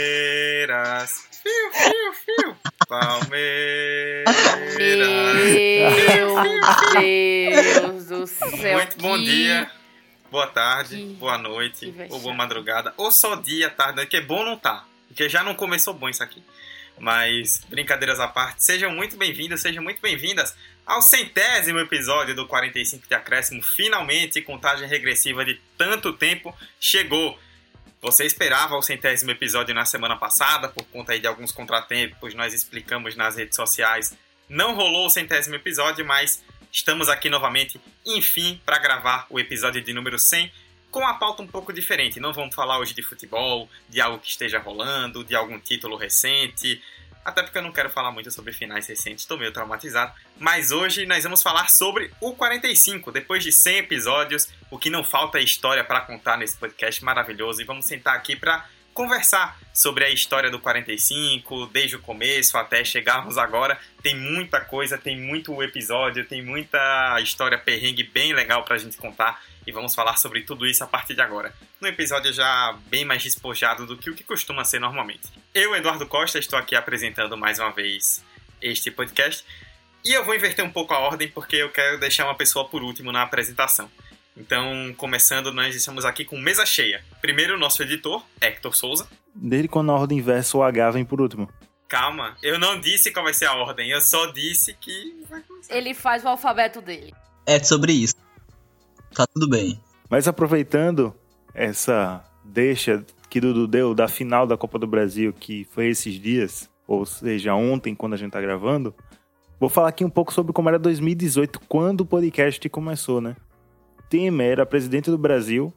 Palmeiras. Fiu, fiu, fiu. Palmeiras. Meu Deus do céu. Muito bom que- dia, boa tarde, que- boa noite, ou boa madrugada, ou só dia, tarde, noite, que é bom não tá, porque já não começou bom isso aqui. Mas, brincadeiras à parte, sejam muito bem-vindos, sejam muito bem-vindas ao centésimo episódio do 45 de Acréscimo. Finalmente, contagem regressiva de tanto tempo chegou. Você esperava o centésimo episódio na semana passada, por conta aí de alguns contratempos, nós explicamos nas redes sociais. Não rolou o centésimo episódio, mas estamos aqui novamente, enfim, para gravar o episódio de número 100 com a pauta um pouco diferente. Não vamos falar hoje de futebol, de algo que esteja rolando, de algum título recente, até porque eu não quero falar muito sobre finais recentes, estou meio traumatizado. Mas hoje nós vamos falar sobre o 45, depois de 100 episódios, o que não falta é história para contar nesse podcast maravilhoso e vamos sentar aqui para conversar sobre a história do 45, desde o começo até chegarmos agora. Tem muita coisa, tem muito episódio, tem muita história perrengue bem legal pra gente contar e vamos falar sobre tudo isso a partir de agora. No episódio já bem mais despojado do que o que costuma ser normalmente. Eu, Eduardo Costa, estou aqui apresentando mais uma vez este podcast e eu vou inverter um pouco a ordem porque eu quero deixar uma pessoa por último na apresentação. Então, começando, nós estamos aqui com mesa cheia. Primeiro, o nosso editor, Hector Souza. Desde quando a ordem inversa o H vem por último. Calma, eu não disse qual vai ser a ordem, eu só disse que vai começar. Ele faz o alfabeto dele. É sobre isso. Tá tudo bem. Mas aproveitando essa deixa que Dudu deu da final da Copa do Brasil, que foi esses dias, ou seja, ontem, quando a gente tá gravando, vou falar aqui um pouco sobre como era 2018, quando o podcast começou, né? Temer era presidente do Brasil,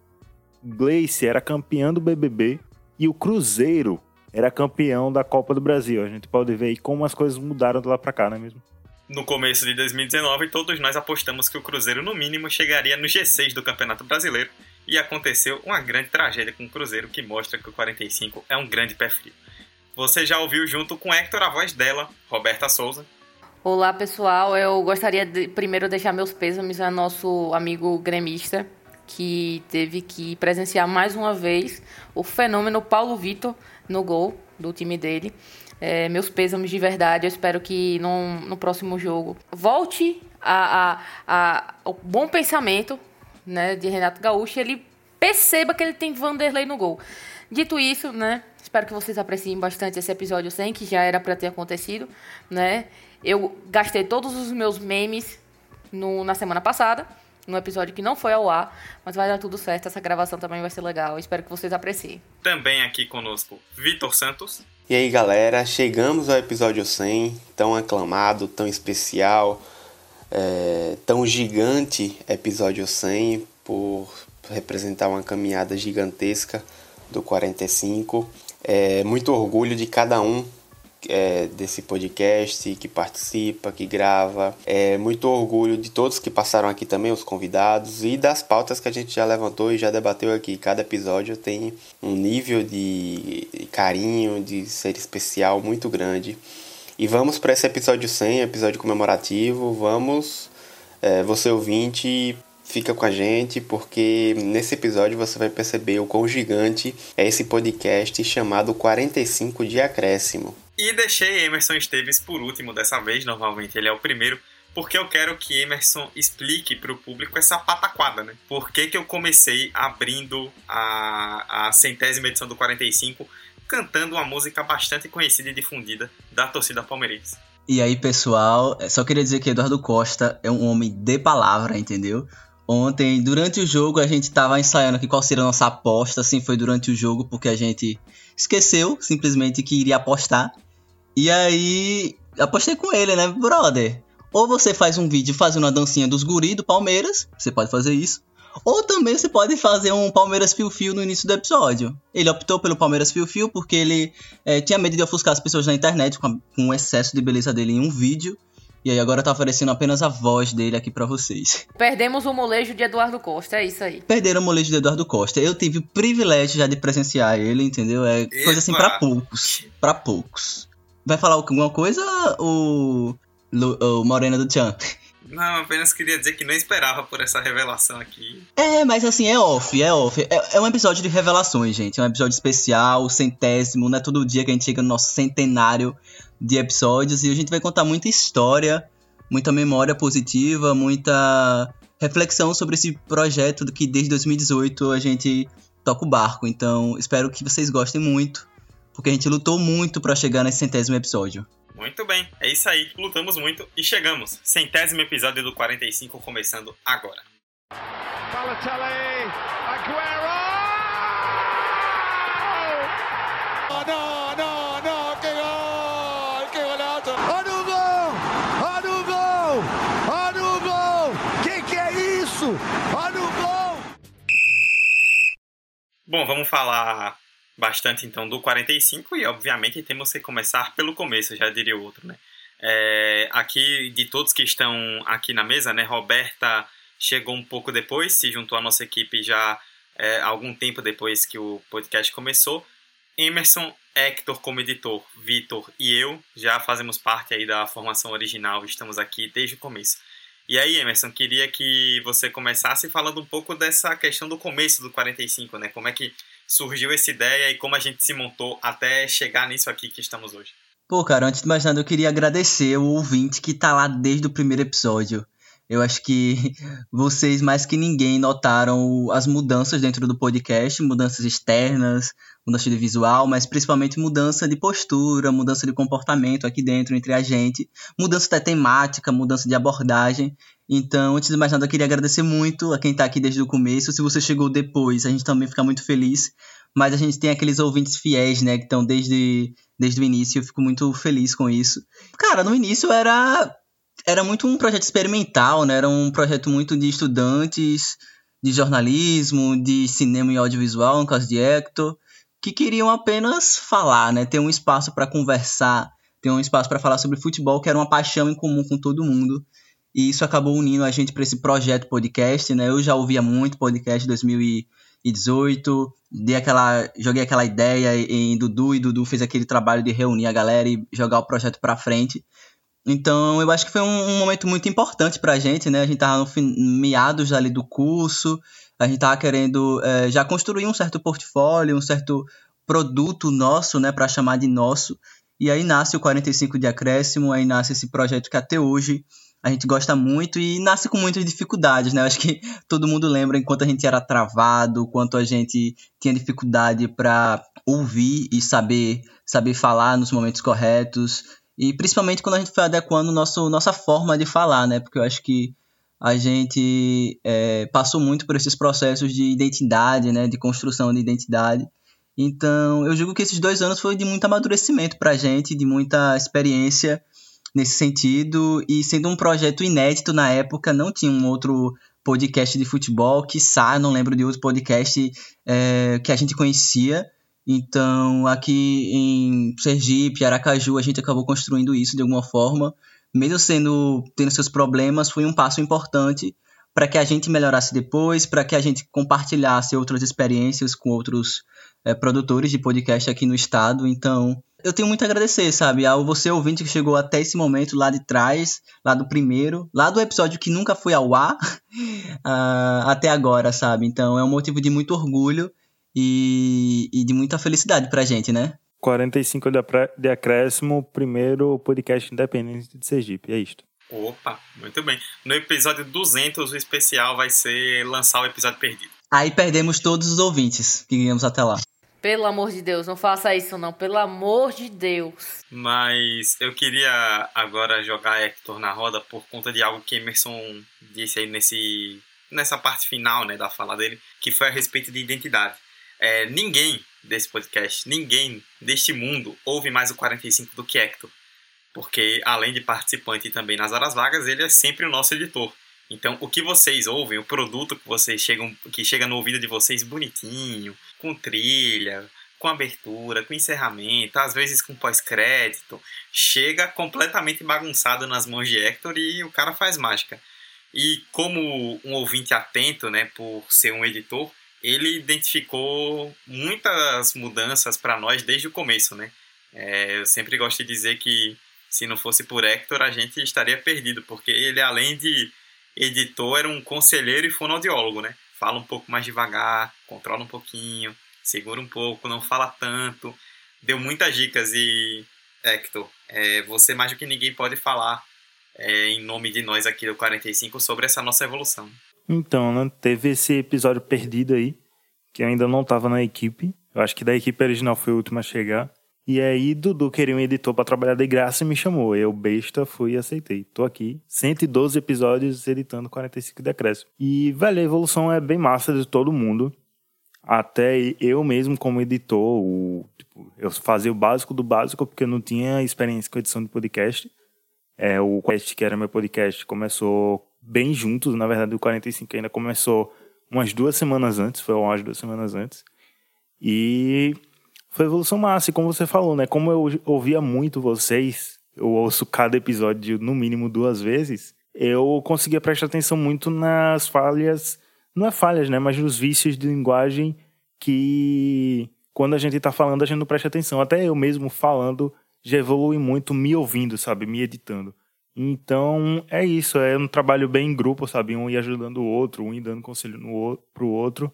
Gleice era campeã do BBB e o Cruzeiro era campeão da Copa do Brasil. A gente pode ver aí como as coisas mudaram de lá pra cá, não é mesmo? No começo de 2019, todos nós apostamos que o Cruzeiro, no mínimo, chegaria no G6 do Campeonato Brasileiro. E aconteceu uma grande tragédia com o Cruzeiro, que mostra que o 45 é um grande pé frio. Você já ouviu junto com Hector a voz dela, Roberta Souza. Olá, pessoal. Eu gostaria de primeiro deixar meus pêsames a nosso amigo gremista, que teve que presenciar mais uma vez o fenômeno Paulo Vitor no gol do time dele. É, meus pêsames de verdade. Eu espero que no, no próximo jogo volte a, a, a, o bom pensamento né, de Renato Gaúcho ele perceba que ele tem Vanderlei no gol. Dito isso, né, espero que vocês apreciem bastante esse episódio 100, que já era para ter acontecido, né? Eu gastei todos os meus memes no, na semana passada, no episódio que não foi ao ar, mas vai dar tudo certo, essa gravação também vai ser legal. Espero que vocês apreciem. Também aqui conosco, Vitor Santos. E aí galera, chegamos ao episódio 100, tão aclamado, tão especial, é, tão gigante episódio 100 por representar uma caminhada gigantesca do 45. É, muito orgulho de cada um é, desse podcast, que participa, que grava. É, muito orgulho de todos que passaram aqui também, os convidados, e das pautas que a gente já levantou e já debateu aqui. Cada episódio tem um nível de carinho, de ser especial muito grande. E vamos para esse episódio 100, episódio comemorativo. Vamos, é, você ouvinte, fica com a gente, porque nesse episódio você vai perceber o quão gigante é esse podcast chamado 45 de Acréscimo. E deixei Emerson Esteves por último dessa vez, normalmente ele é o primeiro, porque eu quero que Emerson explique para o público essa pataquada, né? Por que, que eu comecei abrindo a, a centésima edição do 45 cantando uma música bastante conhecida e difundida da torcida palmeirense. E aí, pessoal, é, só queria dizer que Eduardo Costa é um homem de palavra, entendeu? Ontem, durante o jogo, a gente tava ensaiando aqui qual seria a nossa aposta, assim, foi durante o jogo, porque a gente esqueceu simplesmente que iria apostar. E aí, apostei com ele, né, brother? Ou você faz um vídeo fazendo uma dancinha dos guri do Palmeiras, você pode fazer isso. Ou também você pode fazer um Palmeiras Fio-Fio no início do episódio. Ele optou pelo Palmeiras Fio-Fio porque ele é, tinha medo de ofuscar as pessoas na internet com, a, com o excesso de beleza dele em um vídeo. E aí agora tá oferecendo apenas a voz dele aqui para vocês. Perdemos o molejo de Eduardo Costa, é isso aí. Perderam o molejo de Eduardo Costa. Eu tive o privilégio já de presenciar ele, entendeu? É coisa assim para poucos. para poucos. Vai falar alguma coisa, o, o Morena do Tchan? Não, apenas queria dizer que não esperava por essa revelação aqui. É, mas assim, é off, é off. É, é um episódio de revelações, gente. É um episódio especial, centésimo. Não é todo dia que a gente chega no nosso centenário de episódios. E a gente vai contar muita história, muita memória positiva, muita reflexão sobre esse projeto que desde 2018 a gente toca o barco. Então, espero que vocês gostem muito, porque a gente lutou muito para chegar nesse centésimo episódio. Muito bem, é isso aí. Lutamos muito e chegamos. Centésimo episódio do 45 começando agora. Balotelli, Aguero! Oh, não, Bom, vamos falar bastante então do 45 e obviamente temos que começar pelo começo, já diria o outro, né? É, aqui de todos que estão aqui na mesa, né? Roberta chegou um pouco depois, se juntou à nossa equipe já é, algum tempo depois que o podcast começou. Emerson, Hector como editor, Vitor e eu já fazemos parte aí da formação original, estamos aqui desde o começo. E aí, Emerson, queria que você começasse falando um pouco dessa questão do começo do 45, né? Como é que surgiu essa ideia e como a gente se montou até chegar nisso aqui que estamos hoje. Pô, cara, antes de mais nada, eu queria agradecer o ouvinte que tá lá desde o primeiro episódio. Eu acho que vocês, mais que ninguém, notaram as mudanças dentro do podcast, mudanças externas, mudança de visual, mas principalmente mudança de postura, mudança de comportamento aqui dentro entre a gente, mudança da temática, mudança de abordagem. Então, antes de mais nada, eu queria agradecer muito a quem está aqui desde o começo. Se você chegou depois, a gente também fica muito feliz. Mas a gente tem aqueles ouvintes fiéis, né, que estão desde, desde o início. Eu fico muito feliz com isso. Cara, no início era era muito um projeto experimental, né? Era um projeto muito de estudantes de jornalismo, de cinema e audiovisual, no caso de Hector, que queriam apenas falar, né? Ter um espaço para conversar, ter um espaço para falar sobre futebol, que era uma paixão em comum com todo mundo. E isso acabou unindo a gente para esse projeto podcast, né? Eu já ouvia muito podcast 2018, dei aquela, joguei aquela ideia em Dudu e Dudu fez aquele trabalho de reunir a galera e jogar o projeto para frente. Então, eu acho que foi um, um, momento muito importante pra gente, né? A gente tava no fim, meados ali do curso, a gente tava querendo é, já construir um certo portfólio, um certo produto nosso, né, para chamar de nosso. E aí nasce o 45 de acréscimo, aí nasce esse projeto que até hoje a gente gosta muito e nasce com muitas dificuldades, né? Eu acho que todo mundo lembra enquanto a gente era travado, quanto a gente tinha dificuldade para ouvir e saber saber falar nos momentos corretos e principalmente quando a gente foi adequando nosso nossa forma de falar, né? Porque eu acho que a gente é, passou muito por esses processos de identidade, né? De construção de identidade. Então, eu digo que esses dois anos foi de muito amadurecimento para a gente, de muita experiência nesse sentido. E sendo um projeto inédito na época, não tinha um outro podcast de futebol, que não lembro de outro podcast é, que a gente conhecia. Então, aqui em Sergipe, Aracaju, a gente acabou construindo isso de alguma forma. Mesmo sendo tendo seus problemas, foi um passo importante para que a gente melhorasse depois, para que a gente compartilhasse outras experiências com outros é, produtores de podcast aqui no estado. Então, eu tenho muito a agradecer, sabe, ao você ouvinte que chegou até esse momento lá de trás, lá do primeiro, lá do episódio que nunca foi ao ar, uh, até agora, sabe? Então é um motivo de muito orgulho e, e de muita felicidade pra gente, né? 45 de acréscimo, primeiro podcast independente de Sergipe, é isto. Opa, muito bem. No episódio 200, o especial vai ser lançar o episódio perdido. Aí perdemos todos os ouvintes que ganhamos até lá. Pelo amor de Deus, não faça isso não, pelo amor de Deus. Mas eu queria agora jogar Hector na roda por conta de algo que Emerson disse aí nesse, nessa parte final né, da fala dele, que foi a respeito de identidade. É, ninguém desse podcast, ninguém deste mundo ouve mais o 45 do que Hector. Porque além de participante também nas horas vagas, ele é sempre o nosso editor. Então, o que vocês ouvem, o produto que vocês chegam, que chega no ouvido de vocês bonitinho, com trilha, com abertura, com encerramento, às vezes com pós-crédito, chega completamente bagunçado nas mãos de Hector e o cara faz mágica. E como um ouvinte atento, né, por ser um editor, ele identificou muitas mudanças para nós desde o começo, né? É, eu sempre gosto de dizer que se não fosse por Hector, a gente estaria perdido, porque ele, além de editor, era um conselheiro e fonoaudiólogo, né? Fala um pouco mais devagar, controla um pouquinho, segura um pouco, não fala tanto. Deu muitas dicas e, Hector, é, você mais do que ninguém pode falar é, em nome de nós aqui do 45 sobre essa nossa evolução. Então, né, teve esse episódio perdido aí, que ainda não estava na equipe. Eu acho que da equipe original foi o último a chegar. E aí, Dudu queria um editor para trabalhar de graça e me chamou. Eu, besta, fui e aceitei. Tô aqui, 112 episódios editando 45 decréscimos. E, velho, a evolução é bem massa de todo mundo. Até eu mesmo, como editor, o, tipo, eu fazia o básico do básico, porque eu não tinha experiência com edição de podcast. É, o Quest, que era meu podcast, começou bem juntos. Na verdade, o 45 ainda começou umas duas semanas antes, foi umas duas semanas antes. E foi evolução massa. E como você falou, né? Como eu ouvia muito vocês, eu ouço cada episódio no mínimo duas vezes, eu conseguia prestar atenção muito nas falhas, não é falhas, né? Mas nos vícios de linguagem que quando a gente tá falando a gente não presta atenção. Até eu mesmo falando já evolui muito me ouvindo, sabe? Me editando. Então, é isso, é um trabalho bem em grupo, sabe? Um ir ajudando o outro, um ir dando conselho no, pro outro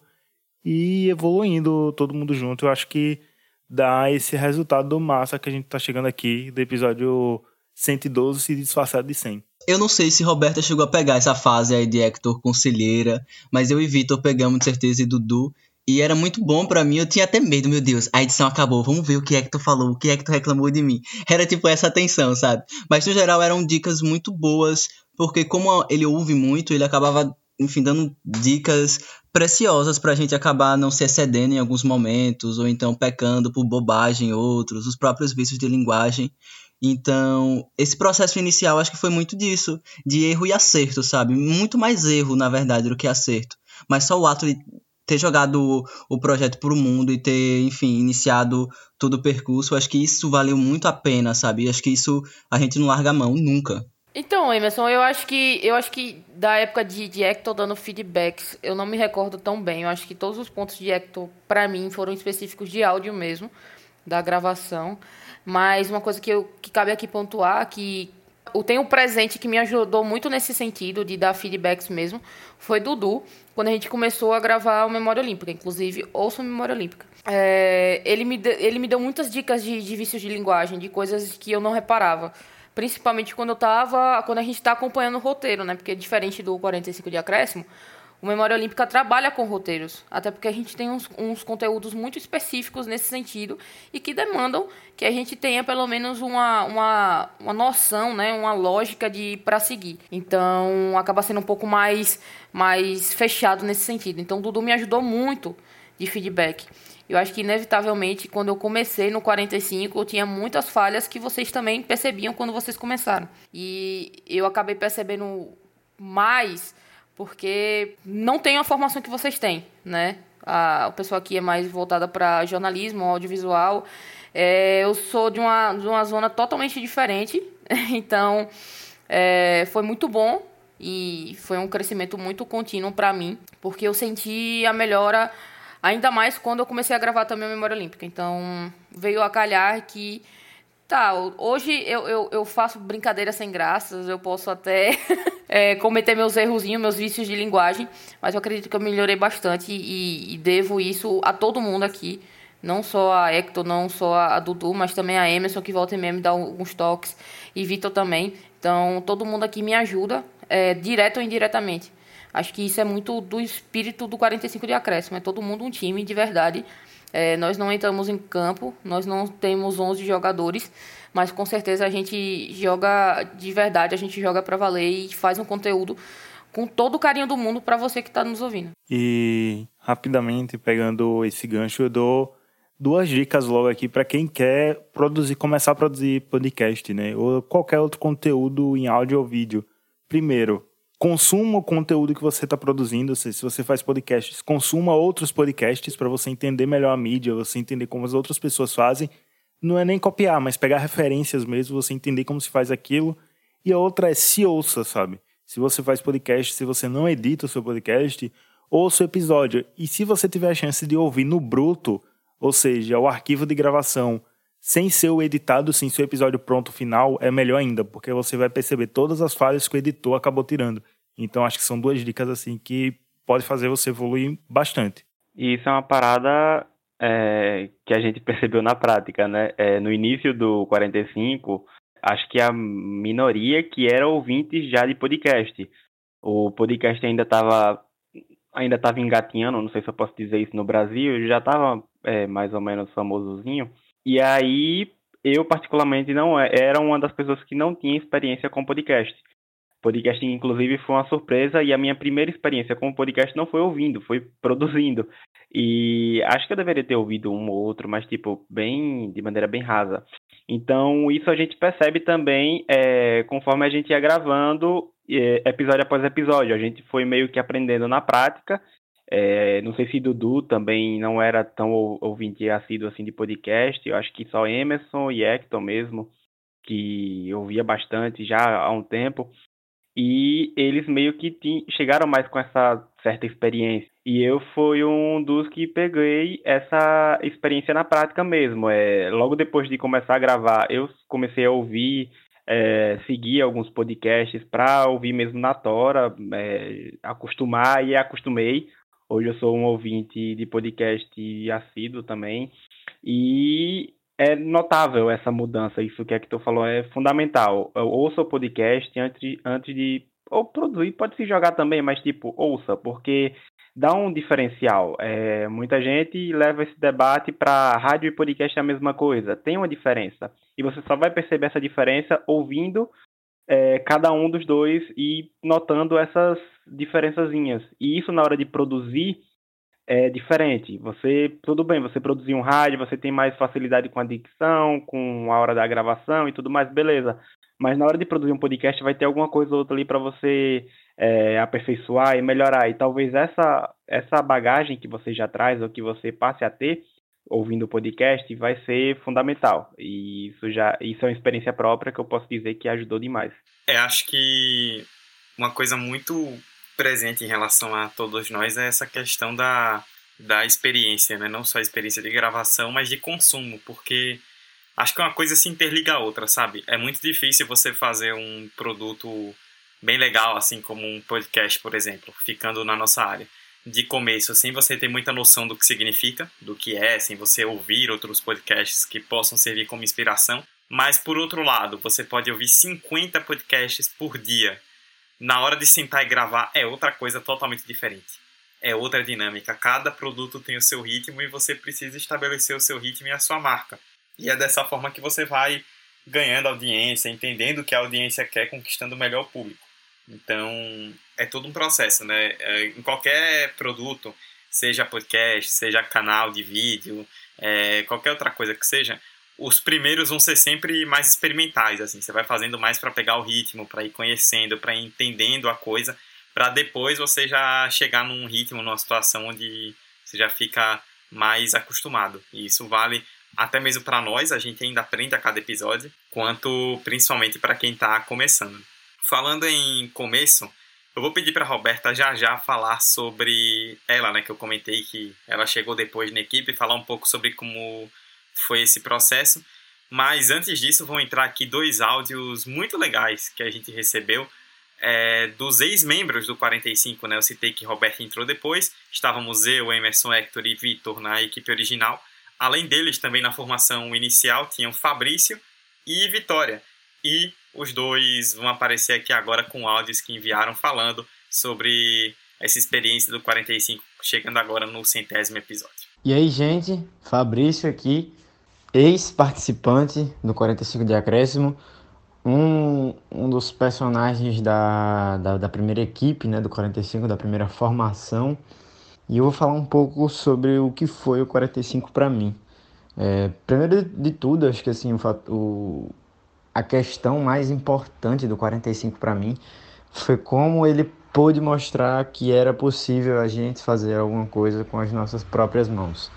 e evoluindo todo mundo junto. Eu acho que dá esse resultado massa que a gente tá chegando aqui do episódio 112 se disfarçado de 100. Eu não sei se Roberta chegou a pegar essa fase aí de Hector Conselheira, mas eu e Vitor pegamos de certeza e Dudu. E era muito bom para mim, eu tinha até medo, meu Deus, a edição acabou, vamos ver o que Hector falou, o que Hector reclamou de mim. Era tipo essa tensão, sabe? Mas no geral eram dicas muito boas, porque como ele ouve muito, ele acabava, enfim, dando dicas preciosas pra gente acabar não se excedendo em alguns momentos, ou então pecando por bobagem em outros, os próprios vícios de linguagem. Então, esse processo inicial acho que foi muito disso, de erro e acerto, sabe? Muito mais erro, na verdade, do que acerto. Mas só o ato de ter jogado o, projeto pro mundo e ter, enfim, iniciado todo o percurso, acho que isso valeu muito a pena, sabe? Acho que isso a gente não larga a mão nunca. Então, Emerson, eu acho que eu acho que da época de, de Hector dando feedbacks, eu não me recordo tão bem. Eu acho que todos os pontos de Hector, para mim, foram específicos de áudio mesmo, da gravação. Mas uma coisa que, eu, que cabe aqui pontuar, que o tem um presente que me ajudou muito nesse sentido, de dar feedbacks mesmo, foi Dudu, quando a gente começou a gravar o Memória Olímpica. Inclusive, ouço Memória Olímpica. É, ele, me de, ele me deu muitas dicas de, de vícios de linguagem, de coisas que eu não reparava. Principalmente quando eu tava. Quando a gente está acompanhando o roteiro, né? Porque diferente do 45 de acréscimo, o Memória Olímpica trabalha com roteiros. Até porque a gente tem uns, uns conteúdos muito específicos nesse sentido e que demandam que a gente tenha pelo menos uma, uma, uma noção, né? Uma lógica de para seguir. Então acaba sendo um pouco mais, mais fechado nesse sentido. Então o Dudu me ajudou muito de feedback. Eu acho que, inevitavelmente, quando eu comecei no 45, eu tinha muitas falhas que vocês também percebiam quando vocês começaram. E eu acabei percebendo mais porque não tenho a formação que vocês têm, né? A, o pessoal aqui é mais voltada para jornalismo, audiovisual. É, eu sou de uma, de uma zona totalmente diferente, então é, foi muito bom e foi um crescimento muito contínuo para mim, porque eu senti a melhora Ainda mais quando eu comecei a gravar também a Memória Olímpica. Então, veio a calhar que. Tá, hoje eu, eu, eu faço brincadeiras sem graças, eu posso até é, cometer meus errozinhos, meus vícios de linguagem, mas eu acredito que eu melhorei bastante e, e devo isso a todo mundo aqui. Não só a Hector, não só a Dudu, mas também a Emerson, que volta e meia me dá alguns toques, e Vitor também. Então, todo mundo aqui me ajuda, é, direto ou indiretamente. Acho que isso é muito do espírito do 45 de acréscimo. É todo mundo um time de verdade. É, nós não entramos em campo, nós não temos 11 jogadores, mas com certeza a gente joga de verdade, a gente joga para valer e faz um conteúdo com todo o carinho do mundo para você que está nos ouvindo. E rapidamente pegando esse gancho, eu dou duas dicas logo aqui para quem quer produzir, começar a produzir podcast, né, ou qualquer outro conteúdo em áudio ou vídeo. Primeiro, consuma o conteúdo que você está produzindo. Se você faz podcasts, consuma outros podcasts para você entender melhor a mídia, você entender como as outras pessoas fazem. Não é nem copiar, mas pegar referências mesmo, você entender como se faz aquilo. E a outra é se ouça, sabe? Se você faz podcast, se você não edita o seu podcast, ouça o episódio. E se você tiver a chance de ouvir no bruto, ou seja, o arquivo de gravação, sem ser o editado, sem ser o episódio pronto final, é melhor ainda, porque você vai perceber todas as falhas que o editor acabou tirando. Então acho que são duas dicas assim que pode fazer você evoluir bastante. E isso é uma parada é, que a gente percebeu na prática, né? É, no início do 45, acho que a minoria que era ouvintes já de podcast. O podcast ainda estava ainda estava engatinhando, não sei se eu posso dizer isso no Brasil, já estava é, mais ou menos famosozinho. E aí, eu particularmente não é, era uma das pessoas que não tinha experiência com podcast. Podcast, inclusive, foi uma surpresa e a minha primeira experiência com podcast não foi ouvindo, foi produzindo. E acho que eu deveria ter ouvido um ou outro, mas, tipo, bem, de maneira bem rasa. Então, isso a gente percebe também é, conforme a gente ia gravando é, episódio após episódio. A gente foi meio que aprendendo na prática. É, não sei se Dudu também não era tão ouvinte assíduo assim de podcast. Eu acho que só Emerson e Hector mesmo, que ouvia bastante já há um tempo. E eles meio que chegaram mais com essa certa experiência. E eu fui um dos que peguei essa experiência na prática mesmo. É, logo depois de começar a gravar, eu comecei a ouvir é, seguir alguns podcasts para ouvir mesmo na tora, é, acostumar e acostumei. Hoje eu sou um ouvinte de podcast assíduo também. E é notável essa mudança, isso que é que tu falou é fundamental. Eu ouça o podcast antes, antes de. Ou produzir, pode se jogar também, mas tipo, ouça, porque dá um diferencial. É, muita gente leva esse debate para rádio e podcast é a mesma coisa. Tem uma diferença. E você só vai perceber essa diferença ouvindo é, cada um dos dois e notando essas diferençazinhas. E isso na hora de produzir é diferente. Você, tudo bem, você produzir um rádio, você tem mais facilidade com a dicção, com a hora da gravação e tudo mais, beleza. Mas na hora de produzir um podcast vai ter alguma coisa ou outra ali para você é, aperfeiçoar e melhorar. E talvez essa, essa bagagem que você já traz ou que você passe a ter ouvindo o podcast vai ser fundamental. E isso já isso é uma experiência própria que eu posso dizer que ajudou demais. É, acho que uma coisa muito presente em relação a todos nós é essa questão da, da experiência, né? Não só a experiência de gravação, mas de consumo, porque acho que uma coisa se interliga a outra, sabe? É muito difícil você fazer um produto bem legal, assim como um podcast, por exemplo, ficando na nossa área. De começo, sem você ter muita noção do que significa, do que é, sem você ouvir outros podcasts que possam servir como inspiração. Mas, por outro lado, você pode ouvir 50 podcasts por dia. Na hora de sentar e gravar, é outra coisa totalmente diferente. É outra dinâmica. Cada produto tem o seu ritmo e você precisa estabelecer o seu ritmo e a sua marca. E é dessa forma que você vai ganhando audiência, entendendo o que a audiência quer, conquistando o melhor público. Então, é todo um processo, né? É, em qualquer produto, seja podcast, seja canal de vídeo, é, qualquer outra coisa que seja, os primeiros vão ser sempre mais experimentais, assim. Você vai fazendo mais para pegar o ritmo, para ir conhecendo, para entendendo a coisa, para depois você já chegar num ritmo, numa situação onde você já fica mais acostumado. E isso vale até mesmo para nós, a gente ainda aprende a cada episódio, quanto principalmente para quem está começando. Falando em começo, eu vou pedir para Roberta já já falar sobre ela, né, que eu comentei que ela chegou depois na equipe, falar um pouco sobre como foi esse processo. Mas antes disso, vão entrar aqui dois áudios muito legais que a gente recebeu é, dos ex-membros do 45, né? Eu citei que Roberta entrou depois, estávamos eu, Emerson, Hector e Vitor na equipe original. Além deles, também na formação inicial, tinham Fabrício e Vitória. E os dois vão aparecer aqui agora com áudios que enviaram falando sobre essa experiência do 45, chegando agora no centésimo episódio. E aí, gente, Fabrício aqui, ex-participante do 45 de Acréscimo, um, um dos personagens da, da, da, primeira equipe, né, do 45, da primeira formação, e eu vou falar um pouco sobre o que foi o 45 para mim. É, primeiro de tudo, acho que assim, o, o, a questão mais importante do 45 para mim foi como ele pôde mostrar que era possível a gente fazer alguma coisa com as nossas próprias mãos,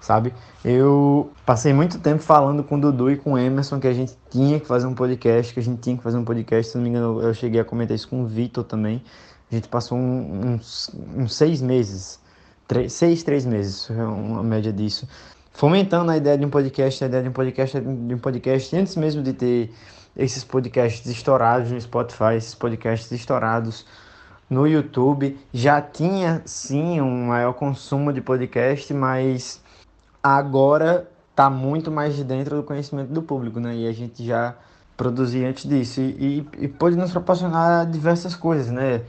sabe? Eu passei muito tempo falando com o Dudu e com o Emerson que a gente tinha que fazer um podcast, que a gente tinha que fazer um podcast, se não me engano eu cheguei a comentar isso com o Vitor também. A gente passou uns, uns seis meses, três, seis, três meses, uma média disso, fomentando a ideia de um podcast, a ideia de um podcast, de um podcast antes mesmo de ter esses podcasts estourados no Spotify, esses podcasts estourados no YouTube. Já tinha sim um maior consumo de podcast, mas agora está muito mais dentro do conhecimento do público, né? E a gente já produzia antes disso e, e, e pôde nos proporcionar diversas coisas, né?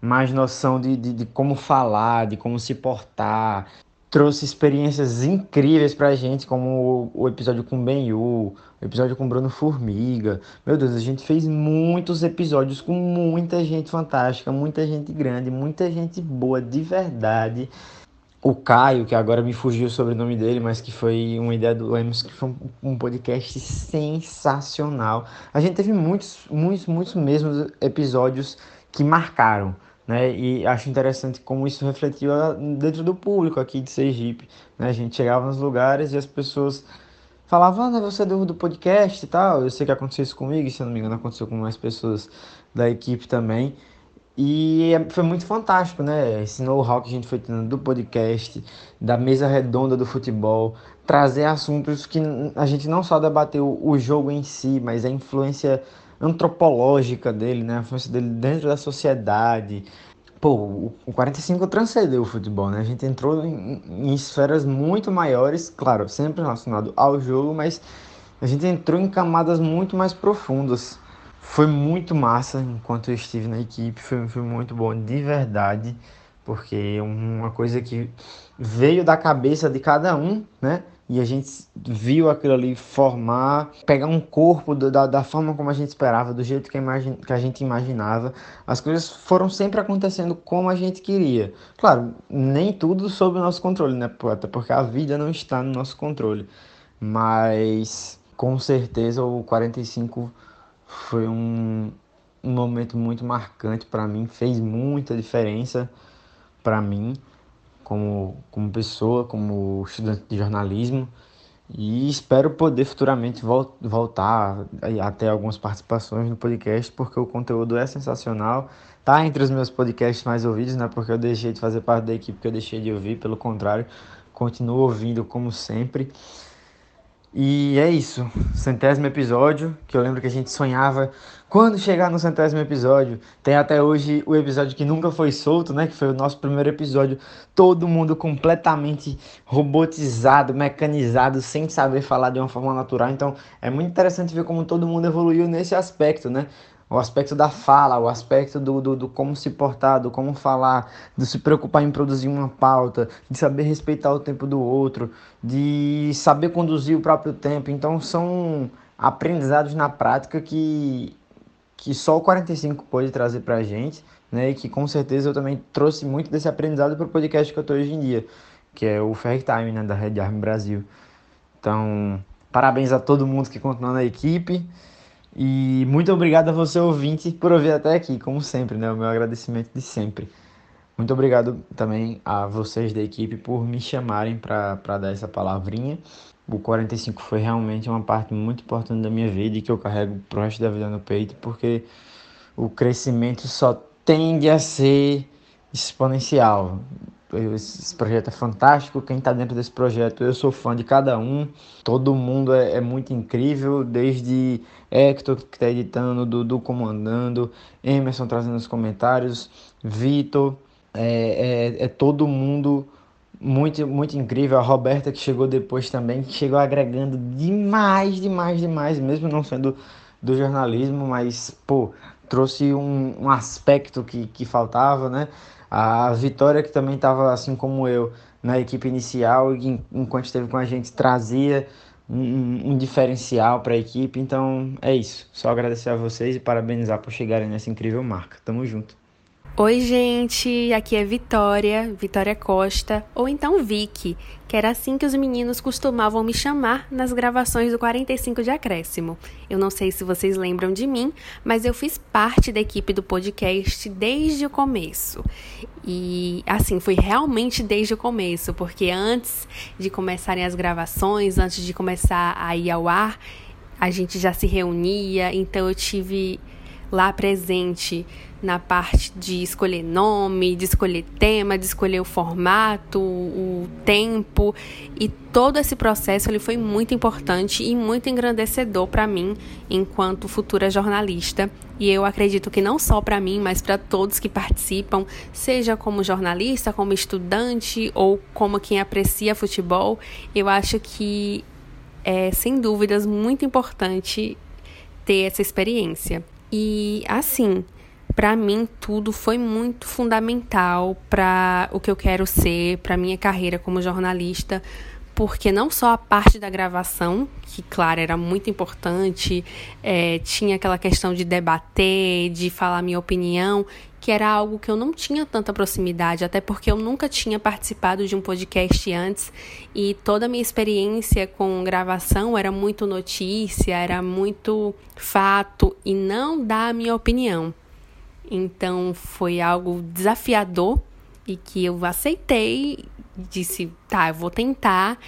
Mais noção de, de, de como falar, de como se portar, trouxe experiências incríveis pra gente, como o, o episódio com Ben Yu, o episódio com Bruno Formiga. Meu Deus, a gente fez muitos episódios com muita gente fantástica, muita gente grande, muita gente boa de verdade. O Caio, que agora me fugiu o nome dele, mas que foi uma ideia do Lemos, que foi um, podcast sensacional. A gente teve muitos, muitos, muitos mesmos episódios que marcaram. Né? E acho interessante como isso refletiu dentro do público aqui de Sergipe. Né? A gente chegava nos lugares e as pessoas falavam, ah, né, você é do, do podcast e tal. Eu sei que aconteceu isso comigo, e se não me engano aconteceu com mais pessoas da equipe também. E é, foi muito fantástico, né? Esse know-how que a gente foi tendo do podcast, da mesa redonda do futebol, trazer assuntos que a gente não só debateu o jogo em si, mas a influência antropológica dele, né? A influência dele dentro da sociedade. Pô, o 45 transcendeu o futebol, né? A gente entrou em, em esferas muito maiores, claro, sempre relacionado ao jogo, mas a gente entrou em camadas muito mais profundas. Foi muito massa enquanto eu estive na equipe, foi, foi muito bom, de verdade, porque uma coisa que veio da cabeça de cada um, né? e a gente viu aquilo ali formar, pegar um corpo da, da forma como a gente esperava, do jeito que a, que a gente imaginava. As coisas foram sempre acontecendo como a gente queria. Claro, nem tudo sob o nosso controle, né? Até porque a vida não está no nosso controle. Mas com certeza o 45 foi um, um momento muito marcante para mim, fez muita diferença para mim como, como pessoa, como estudante de jornalismo e espero poder futuramente vol voltar até algumas participações no podcast porque o conteúdo é sensacional. Tá entre os meus podcasts mais ouvidos, não é porque eu deixei de fazer parte da equipe que eu deixei de ouvir, pelo contrário, continuo ouvindo como sempre. E é isso, centésimo episódio, que eu lembro que a gente sonhava quando chegar no centésimo episódio. Tem até hoje o episódio que nunca foi solto, né? Que foi o nosso primeiro episódio. Todo mundo completamente robotizado, mecanizado, sem saber falar de uma forma natural. Então é muito interessante ver como todo mundo evoluiu nesse aspecto, né? O aspecto da fala, o aspecto do, do, do, como se portar, do como falar, de se preocupar em produzir uma pauta, de saber respeitar o tempo do outro, de saber conduzir o próprio tempo. Então são aprendizados na prática que, que só o 45 pode trazer pra gente, né? E que com certeza eu também trouxe muito desse aprendizado para o podcast que eu tô hoje em dia, que é o Fair Time, né, da Red Army Brasil. Então, parabéns a todo mundo que continua na equipe. E muito obrigado a você, ouvinte, por ouvir até aqui, como sempre, né? O meu agradecimento de sempre. Muito obrigado também a vocês da equipe por me chamarem para dar essa palavrinha. O 45 foi realmente uma parte muito importante da minha vida e que eu carrego pro resto da vida no peito, porque o crescimento só tende a ser exponencial. Esse projeto é fantástico. Quem está dentro desse projeto, eu sou fã de cada um. Todo mundo é, é muito incrível, desde Hector que está editando, Dudu comandando, Emerson trazendo os comentários, Vitor. É, é, é, todo mundo muito, muito incrível. A Roberta que chegou depois também, que chegou agregando demais, demais, demais, mesmo não sendo do jornalismo, mas pô, trouxe um, um aspecto que, que faltava, né? A Vitória, que também estava, assim como eu, na equipe inicial, e enquanto esteve com a gente, trazia um, um diferencial para a equipe. Então é isso. Só agradecer a vocês e parabenizar por chegarem nessa incrível marca. Tamo junto. Oi, gente, aqui é Vitória, Vitória Costa, ou então Vicky, que era assim que os meninos costumavam me chamar nas gravações do 45 de Acréscimo. Eu não sei se vocês lembram de mim, mas eu fiz parte da equipe do podcast desde o começo. E assim, foi realmente desde o começo, porque antes de começarem as gravações, antes de começar a ir ao ar, a gente já se reunia, então eu tive lá presente na parte de escolher nome, de escolher tema, de escolher o formato, o tempo e todo esse processo ele foi muito importante e muito engrandecedor para mim enquanto futura jornalista. E eu acredito que não só para mim, mas para todos que participam, seja como jornalista, como estudante ou como quem aprecia futebol, eu acho que é sem dúvidas muito importante ter essa experiência. E assim, para mim tudo foi muito fundamental para o que eu quero ser, para minha carreira como jornalista, porque não só a parte da gravação, que claro era muito importante, é, tinha aquela questão de debater, de falar minha opinião, que era algo que eu não tinha tanta proximidade, até porque eu nunca tinha participado de um podcast antes e toda a minha experiência com gravação era muito notícia, era muito fato e não dar a minha opinião. Então foi algo desafiador e que eu aceitei, disse, tá, eu vou tentar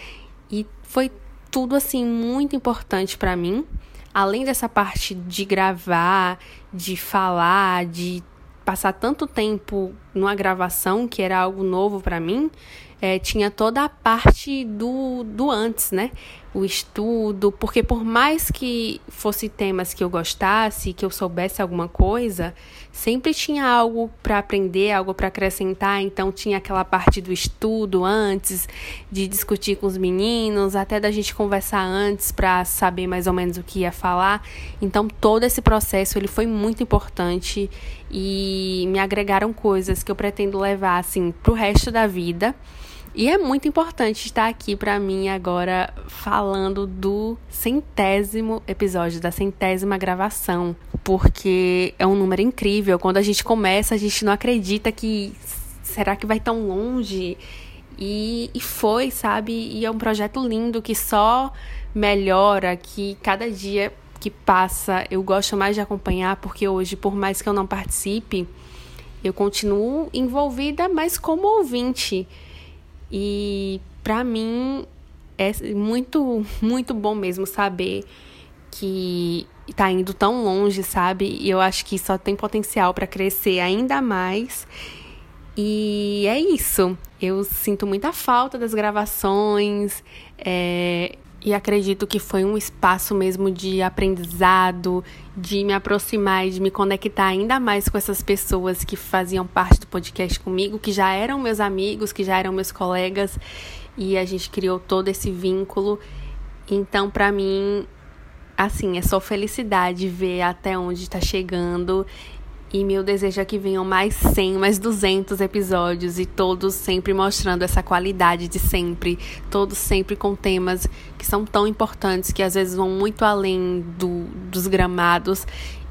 e foi tudo assim muito importante para mim. Além dessa parte de gravar, de falar, de passar tanto tempo numa gravação que era algo novo para mim, é, tinha toda a parte do, do antes, né? O estudo, porque por mais que fosse temas que eu gostasse, que eu soubesse alguma coisa, sempre tinha algo para aprender, algo para acrescentar, então tinha aquela parte do estudo antes, de discutir com os meninos, até da gente conversar antes para saber mais ou menos o que ia falar. Então todo esse processo ele foi muito importante e me agregaram coisas que eu pretendo levar assim pro resto da vida. E é muito importante estar aqui para mim agora falando do centésimo episódio, da centésima gravação, porque é um número incrível. Quando a gente começa, a gente não acredita que será que vai tão longe? E, e foi, sabe? E é um projeto lindo que só melhora, que cada dia que passa eu gosto mais de acompanhar, porque hoje, por mais que eu não participe, eu continuo envolvida, mas como ouvinte. E para mim é muito, muito bom mesmo saber que tá indo tão longe, sabe? E eu acho que só tem potencial para crescer ainda mais. E é isso. Eu sinto muita falta das gravações. É, e acredito que foi um espaço mesmo de aprendizado, de me aproximar e de me conectar ainda mais com essas pessoas que faziam parte do podcast comigo, que já eram meus amigos, que já eram meus colegas, e a gente criou todo esse vínculo. Então, para mim, assim, é só felicidade ver até onde está chegando e meu desejo é que venham mais 100, mais 200 episódios e todos sempre mostrando essa qualidade de sempre, todos sempre com temas que são tão importantes, que às vezes vão muito além do, dos gramados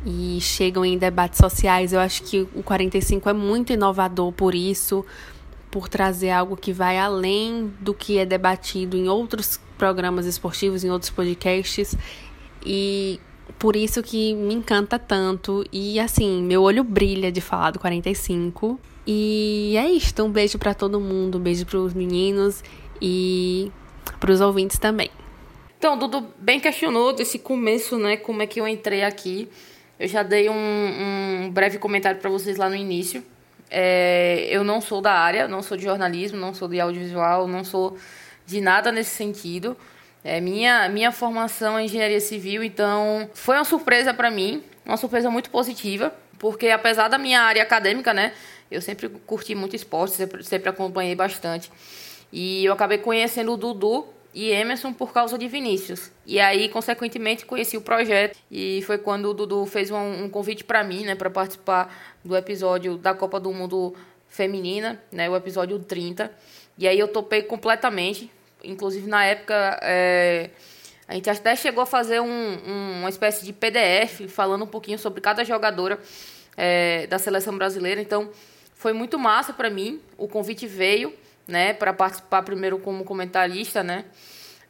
e chegam em debates sociais. Eu acho que o 45 é muito inovador por isso, por trazer algo que vai além do que é debatido em outros programas esportivos, em outros podcasts. E por isso que me encanta tanto. E assim, meu olho brilha de falar do 45. E é isto. Um beijo para todo mundo. Um beijo pros meninos e pros ouvintes também. Então, Dudu bem questionou desse começo, né? Como é que eu entrei aqui. Eu já dei um, um breve comentário para vocês lá no início. É, eu não sou da área, não sou de jornalismo, não sou de audiovisual, não sou de nada nesse sentido. É, minha, minha formação é engenharia civil, então foi uma surpresa para mim, uma surpresa muito positiva, porque apesar da minha área acadêmica, né, eu sempre curti muito esporte, sempre, sempre acompanhei bastante. E eu acabei conhecendo o Dudu e Emerson por causa de Vinícius. E aí, consequentemente, conheci o projeto. E foi quando o Dudu fez um, um convite para mim, né, para participar do episódio da Copa do Mundo Feminina, né, o episódio 30. E aí eu topei completamente. Inclusive, na época, é, a gente até chegou a fazer um, um, uma espécie de PDF falando um pouquinho sobre cada jogadora é, da seleção brasileira. Então, foi muito massa para mim. O convite veio, né, para participar primeiro como comentarista, né.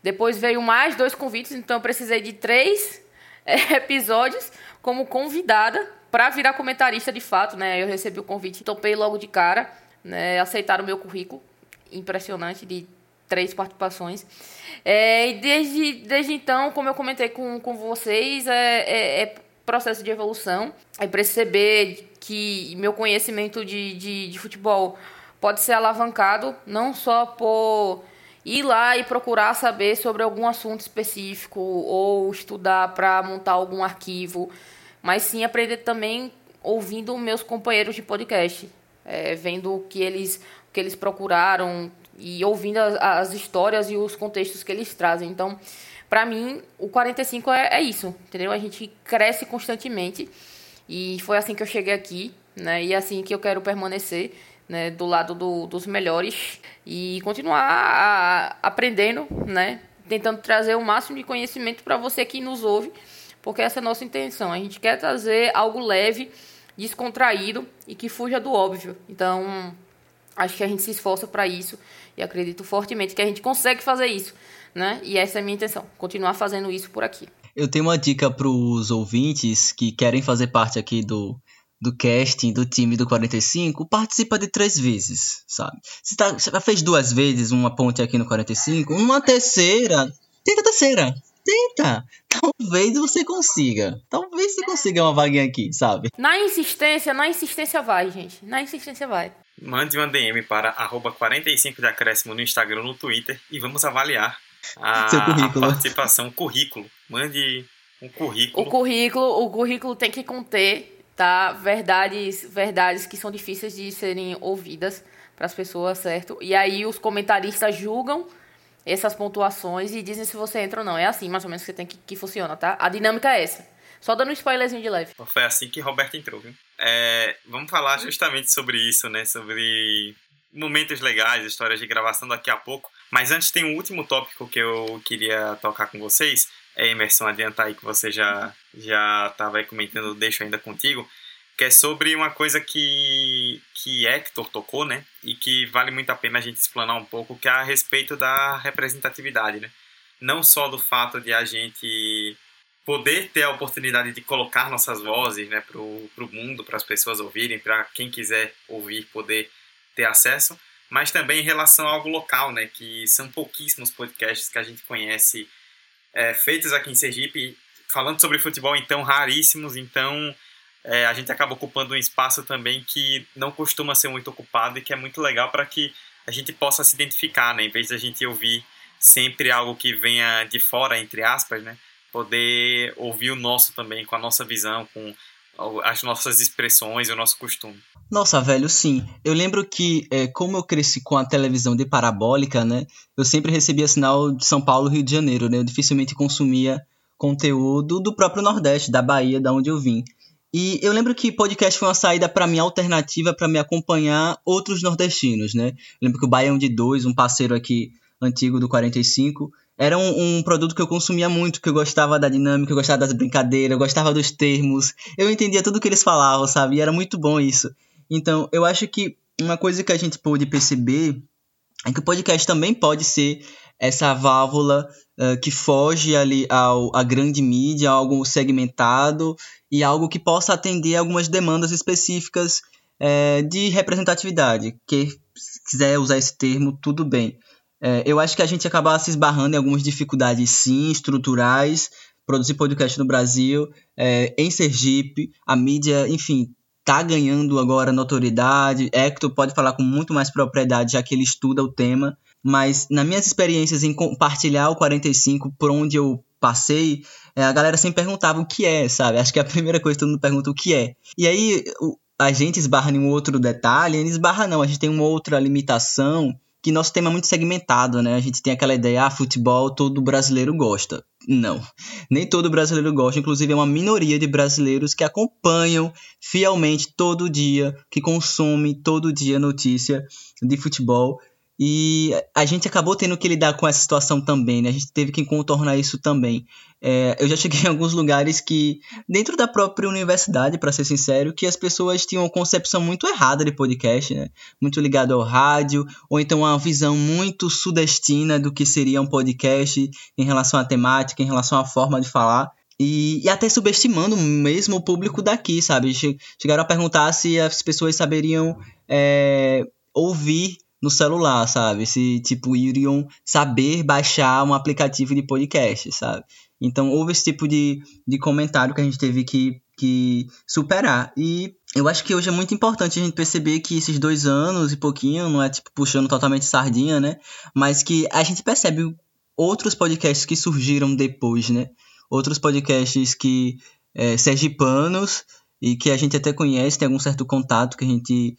Depois veio mais dois convites, então eu precisei de três é, episódios como convidada para virar comentarista de fato, né. Eu recebi o convite, topei logo de cara, né, aceitaram o meu currículo, impressionante de três participações. É, e desde, desde então, como eu comentei com, com vocês, é, é, é, processo de evolução, é perceber que meu conhecimento de, de, de futebol pode ser alavancado não só por ir lá e procurar saber sobre algum assunto específico ou estudar para montar algum arquivo, mas sim aprender também ouvindo meus companheiros de podcast, é, vendo o que eles, o que eles procuraram e ouvindo as, as histórias e os contextos que eles trazem. Então, para mim, o 45 é, é isso, entendeu? A gente cresce constantemente e foi assim que eu cheguei aqui, né? E é assim que eu quero permanecer né, do lado do, dos melhores e continuar a, aprendendo, né, tentando trazer o máximo de conhecimento para você que nos ouve, porque essa é a nossa intenção. A gente quer trazer algo leve, descontraído e que fuja do óbvio. Então, acho que a gente se esforça para isso e acredito fortemente que a gente consegue fazer isso, né? E essa é a minha intenção, continuar fazendo isso por aqui. Eu tenho uma dica para os ouvintes que querem fazer parte aqui do do casting do time do 45 participa de três vezes, sabe? Você, tá, fez duas vezes uma ponte aqui no 45, uma terceira, tenta a terceira, tenta. Talvez você consiga. Talvez você consiga uma vaguinha aqui, sabe? Na insistência, na insistência vai, gente. Na insistência vai. Mande uma DM para arroba 45 de acréscimo no Instagram no Twitter e vamos avaliar a, Seu currículo. a participação, currículo. Mande um currículo. O currículo, o currículo tem que conter tá? Verdades, verdades que são difíceis de serem ouvidas para as pessoas, certo? E aí os comentaristas julgam essas pontuações e dizem se você entra ou não. É assim, mais ou menos, que tem que, que funciona, tá? A dinâmica é essa. Só dando um spoilerzinho de leve. Foi assim que Roberto entrou, viu? É, vamos falar justamente sobre isso, né? Sobre momentos legais, histórias de gravação daqui a pouco. Mas antes tem um último tópico que eu queria tocar com vocês, é, Emerson, adiantar aí que você já já estava comentando, deixo ainda contigo, que é sobre uma coisa que, que Hector tocou, né? E que vale muito a pena a gente explanar um pouco, que é a respeito da representatividade, né? Não só do fato de a gente poder ter a oportunidade de colocar nossas vozes né, para o mundo, para as pessoas ouvirem, para quem quiser ouvir poder ter acesso, mas também em relação a algo local, né, que são pouquíssimos podcasts que a gente conhece é, feitos aqui em Sergipe, falando sobre futebol, então, raríssimos, então é, a gente acaba ocupando um espaço também que não costuma ser muito ocupado e que é muito legal para que a gente possa se identificar, né? Em vez da gente ouvir sempre algo que venha de fora, entre aspas, né? Poder ouvir o nosso também, com a nossa visão, com as nossas expressões o nosso costume. Nossa, velho, sim. Eu lembro que, é, como eu cresci com a televisão de parabólica, né? Eu sempre recebia sinal de São Paulo, Rio de Janeiro, né? Eu dificilmente consumia conteúdo do próprio Nordeste, da Bahia, da onde eu vim. E eu lembro que podcast foi uma saída para mim alternativa para me acompanhar outros nordestinos, né? Eu lembro que o Baião de Dois, um parceiro aqui antigo do 45, era um, um, produto que eu consumia muito, que eu gostava da dinâmica, eu gostava das brincadeiras, eu gostava dos termos, eu entendia tudo que eles falavam, sabe? E era muito bom isso. Então, eu acho que uma coisa que a gente pôde perceber é que o podcast também pode ser essa válvula uh, que foge ali ao, à grande mídia, algo segmentado e algo que possa atender algumas demandas específicas uh, de representatividade. Que se quiser usar esse termo, tudo bem. Uh, eu acho que a gente acaba se esbarrando em algumas dificuldades, sim, estruturais. Produzir podcast no Brasil, em Sergipe, a mídia, enfim, tá ganhando agora notoriedade. Hector pode falar com muito mais propriedade, já que ele estuda o tema. Mas nas minhas experiências em compartilhar o 45 por onde eu passei, é, a galera sempre perguntava o que é, sabe? Acho que é a primeira coisa que todo mundo pergunta o que é. E aí o, a gente esbarra em um outro detalhe, ele esbarra não, a gente tem uma outra limitação que nosso tema é muito segmentado, né? A gente tem aquela ideia, ah, futebol todo brasileiro gosta. Não, nem todo brasileiro gosta, inclusive é uma minoria de brasileiros que acompanham fielmente todo dia, que consomem todo dia notícia de futebol. E a gente acabou tendo que lidar com essa situação também, né? A gente teve que contornar isso também. É, eu já cheguei em alguns lugares que, dentro da própria universidade, para ser sincero, que as pessoas tinham uma concepção muito errada de podcast, né? Muito ligado ao rádio, ou então uma visão muito sudestina do que seria um podcast em relação à temática, em relação à forma de falar. E, e, até subestimando mesmo o público daqui, sabe? Chegaram a perguntar se as pessoas saberiam é, ouvir no celular, sabe? Se, tipo, iriam saber baixar um aplicativo de podcast, sabe? Então, houve esse tipo de, de comentário que a gente teve que que superar. E eu acho que hoje é muito importante a gente perceber que esses dois anos e pouquinho, não é tipo puxando totalmente sardinha, né? Mas que a gente percebe outros podcasts que surgiram depois, né? Outros podcasts que é, sergipanos e que a gente até conhece, tem algum certo contato que a gente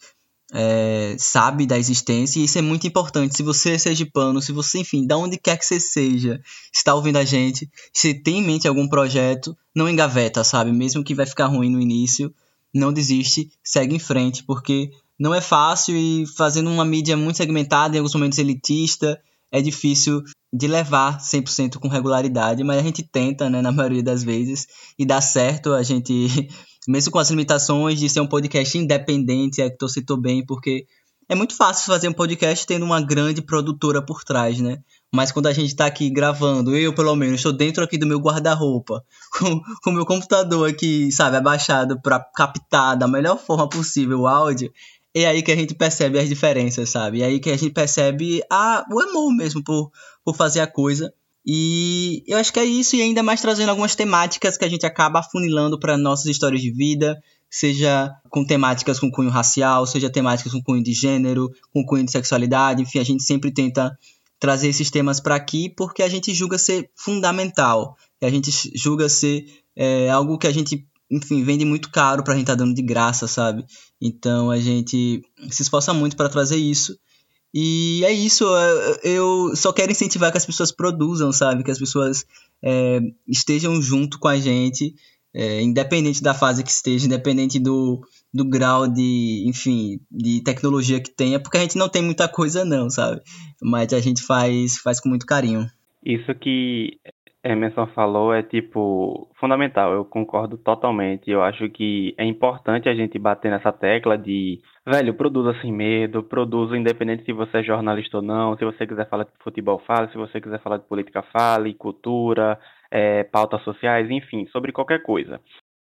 é, sabe da existência, e isso é muito importante. Se você é sergipano, se você, enfim, da onde quer que você seja, está ouvindo a gente, se tem em mente algum projeto, não engaveta, sabe? Mesmo que vai ficar ruim no início, não desiste, segue em frente, porque não é fácil e fazendo uma mídia muito segmentada, em alguns momentos elitista, é difícil de levar 100% com regularidade, mas a gente tenta, né, na maioria das vezes, e dá certo, a gente mesmo com as limitações de ser um podcast independente, é que tu citou bem, porque é muito fácil fazer um podcast tendo uma grande produtora por trás, né? Mas quando a gente tá aqui gravando, eu pelo menos estou dentro aqui do meu guarda-roupa, com o meu computador aqui, sabe, abaixado para captar da melhor forma possível o áudio, é aí que a gente percebe as diferenças, sabe? É aí que a gente percebe a, o amor mesmo por, por fazer a coisa. E eu acho que é isso, e ainda mais trazendo algumas temáticas que a gente acaba afunilando para nossas histórias de vida, seja com temáticas com cunho racial, seja temáticas com cunho de gênero, com cunho de sexualidade, enfim, a gente sempre tenta trazer esses temas para aqui porque a gente julga ser fundamental, a gente julga ser é, algo que a gente, enfim, vende muito caro para a gente estar tá dando de graça, sabe? Então a gente se esforça muito para trazer isso. E é isso, eu só quero incentivar que as pessoas produzam, sabe? Que as pessoas é, estejam junto com a gente, é, independente da fase que esteja, independente do, do grau de, enfim, de tecnologia que tenha, porque a gente não tem muita coisa não, sabe? Mas a gente faz, faz com muito carinho. Isso que Emerson falou é tipo fundamental, eu concordo totalmente. Eu acho que é importante a gente bater nessa tecla de Velho, produza sem medo, produza independente se você é jornalista ou não. Se você quiser falar de futebol, fale. Se você quiser falar de política, fale. Cultura, é, pautas sociais, enfim, sobre qualquer coisa.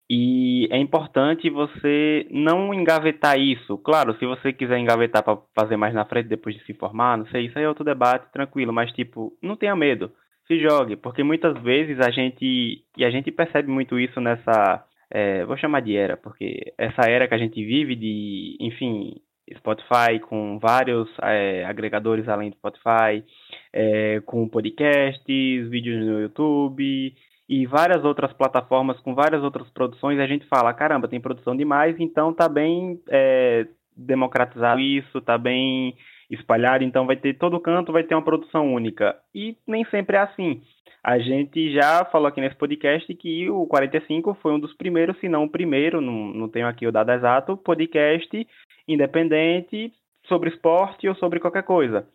E é importante você não engavetar isso. Claro, se você quiser engavetar para fazer mais na frente depois de se formar, não sei, isso aí é outro debate, tranquilo. Mas, tipo, não tenha medo. Se jogue, porque muitas vezes a gente. E a gente percebe muito isso nessa é, vou chamar de era, porque essa era que a gente vive de, enfim, Spotify com vários é, agregadores além do Spotify, é, com podcasts, vídeos no YouTube e várias outras plataformas com várias outras produções, a gente fala, caramba, tem produção demais, então tá bem é, democratizado isso, tá bem espalhado, então vai ter todo canto, vai ter uma produção única. E nem sempre é assim. A gente já falou aqui nesse podcast que o 45 foi um dos primeiros, se não o primeiro, não, não tenho aqui o dado exato, podcast independente sobre esporte ou sobre qualquer coisa.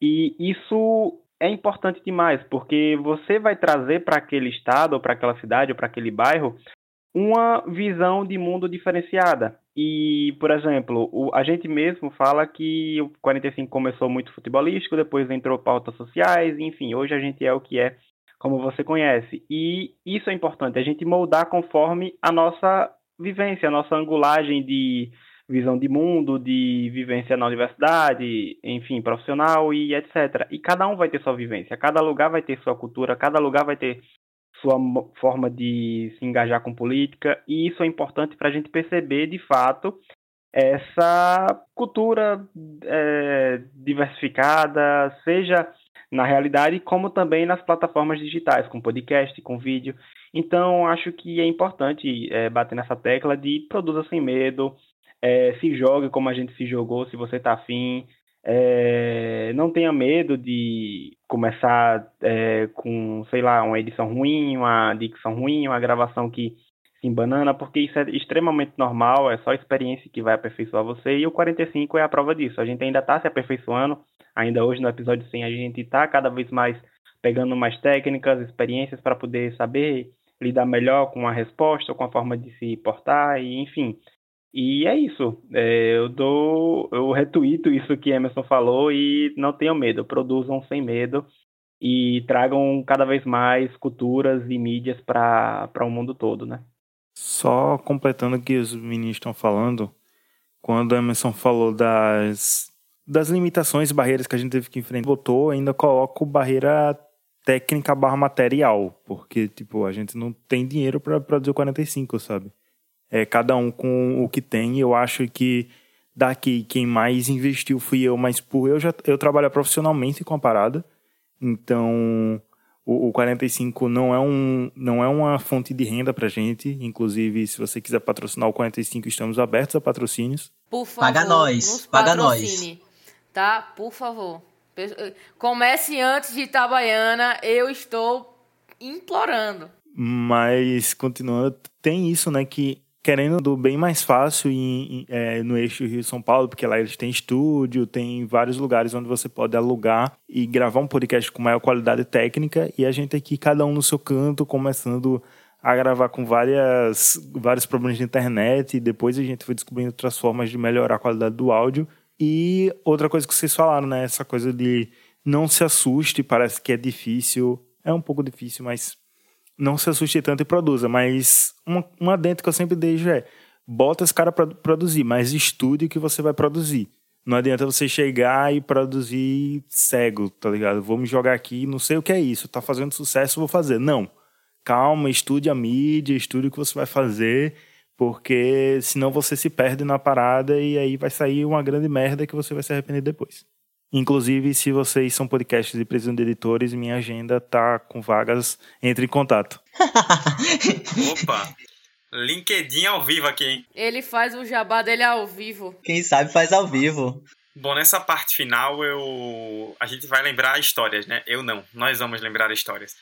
E isso é importante demais, porque você vai trazer para aquele estado, ou para aquela cidade, ou para aquele bairro, uma visão de mundo diferenciada. E, por exemplo, o, a gente mesmo fala que o 45 começou muito futebolístico, depois entrou pautas sociais, enfim, hoje a gente é o que é como você conhece. E isso é importante, a gente moldar conforme a nossa vivência, a nossa angulagem de visão de mundo, de vivência na universidade, enfim, profissional e etc. E cada um vai ter sua vivência, cada lugar vai ter sua cultura, cada lugar vai ter sua forma de se engajar com política, e isso é importante para a gente perceber, de fato, essa cultura é, diversificada, seja na realidade, como também nas plataformas digitais, com podcast, com vídeo. Então, acho que é importante é, bater nessa tecla de produza sem medo, é, se jogue como a gente se jogou, se você está afim. É, não tenha medo de começar é, com, sei lá, uma edição ruim, uma dicção ruim, uma gravação que se embanana, porque isso é extremamente normal, é só experiência que vai aperfeiçoar você, e o 45 é a prova disso. A gente ainda está se aperfeiçoando, ainda hoje no episódio 100 a gente está cada vez mais pegando mais técnicas, experiências para poder saber lidar melhor com a resposta, com a forma de se portar, e enfim. E é isso. É, eu dou, eu retuito isso que Emerson falou e não tenham medo, produzam sem medo e tragam cada vez mais culturas e mídias para o mundo todo, né? Só completando o que os meninos estão falando, quando Emerson falou das, das limitações e barreiras que a gente teve que enfrentar, botou, ainda coloco barreira técnica barra material, porque, tipo, a gente não tem dinheiro para produzir o 45, sabe? É, cada um com o que tem. Eu acho que daqui quem mais investiu fui eu, mas por eu já eu trabalho profissionalmente com a parada, então o, o 45 não é, um, não é uma fonte de renda pra gente. Inclusive, se você quiser patrocinar o 45, estamos abertos a patrocínios. Por favor, Paga nós, paga nós. Tá? Por favor. Comece antes de Itabaiana, eu estou implorando. Mas, continuando, tem isso, né, que querendo do bem mais fácil em, em, é, no eixo Rio-São Paulo, porque lá eles têm estúdio, tem vários lugares onde você pode alugar e gravar um podcast com maior qualidade técnica, e a gente aqui, cada um no seu canto, começando a gravar com várias, vários problemas de internet, e depois a gente foi descobrindo outras formas de melhorar a qualidade do áudio. E outra coisa que vocês falaram, né, essa coisa de não se assuste, parece que é difícil, é um pouco difícil, mas não se assuste tanto e produza. Mas uma, uma que eu sempre deixo é: bota esse cara para produzir, mas estude o que você vai produzir. Não adianta você chegar e produzir cego, tá ligado? Vou me jogar aqui, não sei o que é isso, tá fazendo sucesso, vou fazer. Não. Calma, estude a mídia, estude o que você vai fazer, porque senão você se perde na parada e aí vai sair uma grande merda que você vai se arrepender depois. Inclusive, se vocês são podcasts e precisam de editores, minha agenda tá com vagas, entre em contato. Opa! LinkedIn ao vivo aqui, hein? Ele faz o jabá dele ao vivo. Quem sabe faz ao vivo. Bom, nessa parte final eu a gente vai lembrar histórias, né? Eu não, nós vamos lembrar histórias.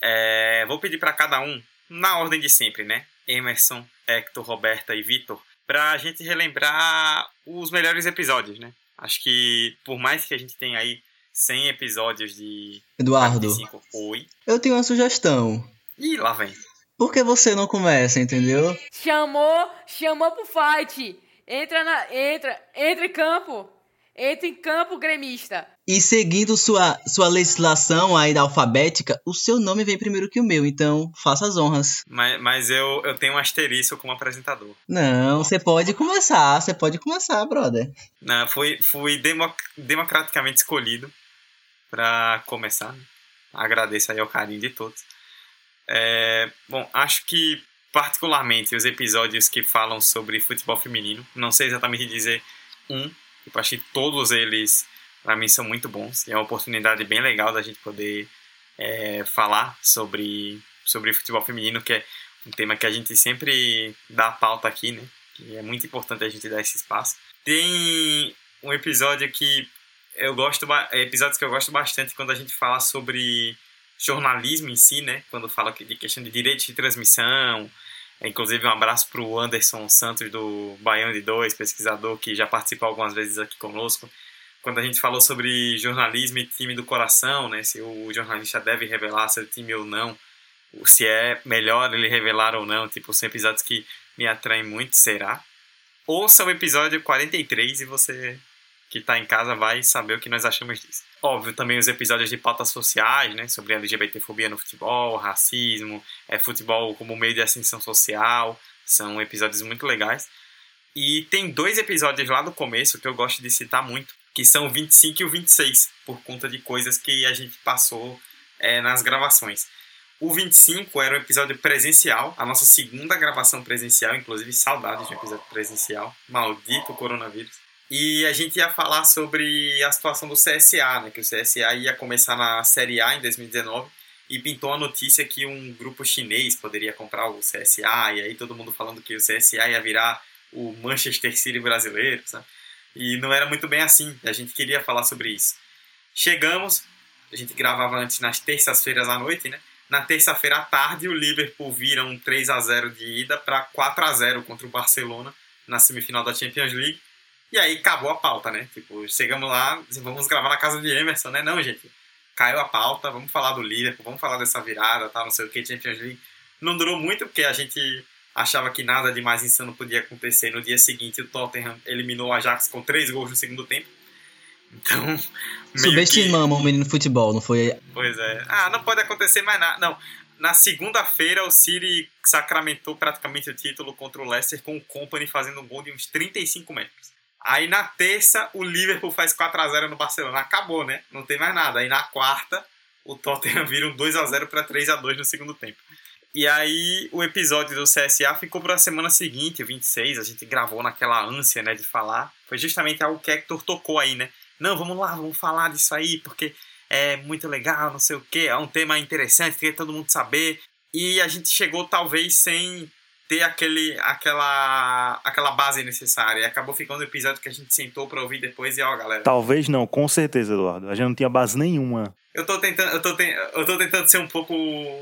É... Vou pedir para cada um, na ordem de sempre, né? Emerson, Hector, Roberta e Vitor, pra gente relembrar os melhores episódios, né? Acho que por mais que a gente tenha aí 100 episódios de Eduardo, 45, oi. Eu tenho uma sugestão. Ih, lá vem. Por que você não começa, entendeu? Chamou, chamou pro fight. Entra na, entra, entra em campo. Entra em campo, gremista. E seguindo sua, sua legislação aí da alfabética, o seu nome vem primeiro que o meu, então faça as honras. Mas, mas eu, eu tenho um asterisco como apresentador. Não, você pode começar, você pode começar, brother. Não, fui, fui demo, democraticamente escolhido para começar. Agradeço aí ao carinho de todos. É, bom, acho que particularmente os episódios que falam sobre futebol feminino, não sei exatamente dizer um, eu acho que todos eles para mim são muito bons. E é uma oportunidade bem legal da gente poder é, falar sobre, sobre futebol feminino, que é um tema que a gente sempre dá pauta aqui, né? Que é muito importante a gente dar esse espaço. Tem um episódio que eu gosto, episódios que eu gosto bastante quando a gente fala sobre jornalismo em si, né? Quando fala de questão de direitos de transmissão. É, inclusive, um abraço para o Anderson Santos do Baiano de Dois, pesquisador que já participou algumas vezes aqui conosco quando a gente falou sobre jornalismo e time do coração, né, se o jornalista deve revelar seu time ou não, se é melhor ele revelar ou não, tipo, são episódios que me atraem muito, será? Ouça o episódio 43 e você que está em casa vai saber o que nós achamos disso. Óbvio, também os episódios de pautas sociais, né, sobre LGBTfobia no futebol, racismo, é, futebol como meio de ascensão social, são episódios muito legais. E tem dois episódios lá do começo que eu gosto de citar muito, que são o 25 e o 26, por conta de coisas que a gente passou é, nas gravações. O 25 era um episódio presencial, a nossa segunda gravação presencial, inclusive saudades de um episódio presencial, maldito coronavírus. E a gente ia falar sobre a situação do CSA, né, que o CSA ia começar na Série A em 2019 e pintou a notícia que um grupo chinês poderia comprar o CSA, e aí todo mundo falando que o CSA ia virar o Manchester City brasileiro, sabe? E não era muito bem assim. A gente queria falar sobre isso. Chegamos, a gente gravava antes nas terças-feiras à noite, né? Na terça-feira à tarde, o Liverpool vira um 3 a 0 de ida para 4 a 0 contra o Barcelona na semifinal da Champions League. E aí acabou a pauta, né? Tipo, chegamos lá, vamos gravar na casa de Emerson, né? Não, gente. Caiu a pauta, vamos falar do Liverpool, vamos falar dessa virada, tal, não sei o que, Champions League. Não durou muito porque a gente achava que nada de mais insano podia acontecer. No dia seguinte, o Tottenham eliminou o Ajax com três gols no segundo tempo. Então. Subestimamos que... o menino futebol, não foi? Pois é. Ah, não pode acontecer mais nada. Não. Na segunda-feira, o City sacramentou praticamente o título contra o Leicester com o Company fazendo um gol de uns 35 metros. Aí na terça, o Liverpool faz 4 a 0 no Barcelona. Acabou, né? Não tem mais nada. Aí na quarta, o Tottenham vira um 2 a 0 para 3 a 2 no segundo tempo. E aí o episódio do CSA ficou para a semana seguinte, 26, a gente gravou naquela ânsia, né, de falar. Foi justamente algo que Hector tocou aí, né? Não, vamos lá, vamos falar disso aí, porque é muito legal, não sei o que, é um tema interessante, queria todo mundo saber. E a gente chegou talvez sem ter aquele, aquela, aquela base necessária. E acabou ficando um episódio que a gente sentou pra ouvir depois e ó, galera. Talvez não, com certeza, Eduardo. A gente não tinha base nenhuma. Eu tô tentando, eu tô, te, eu tô tentando ser um pouco.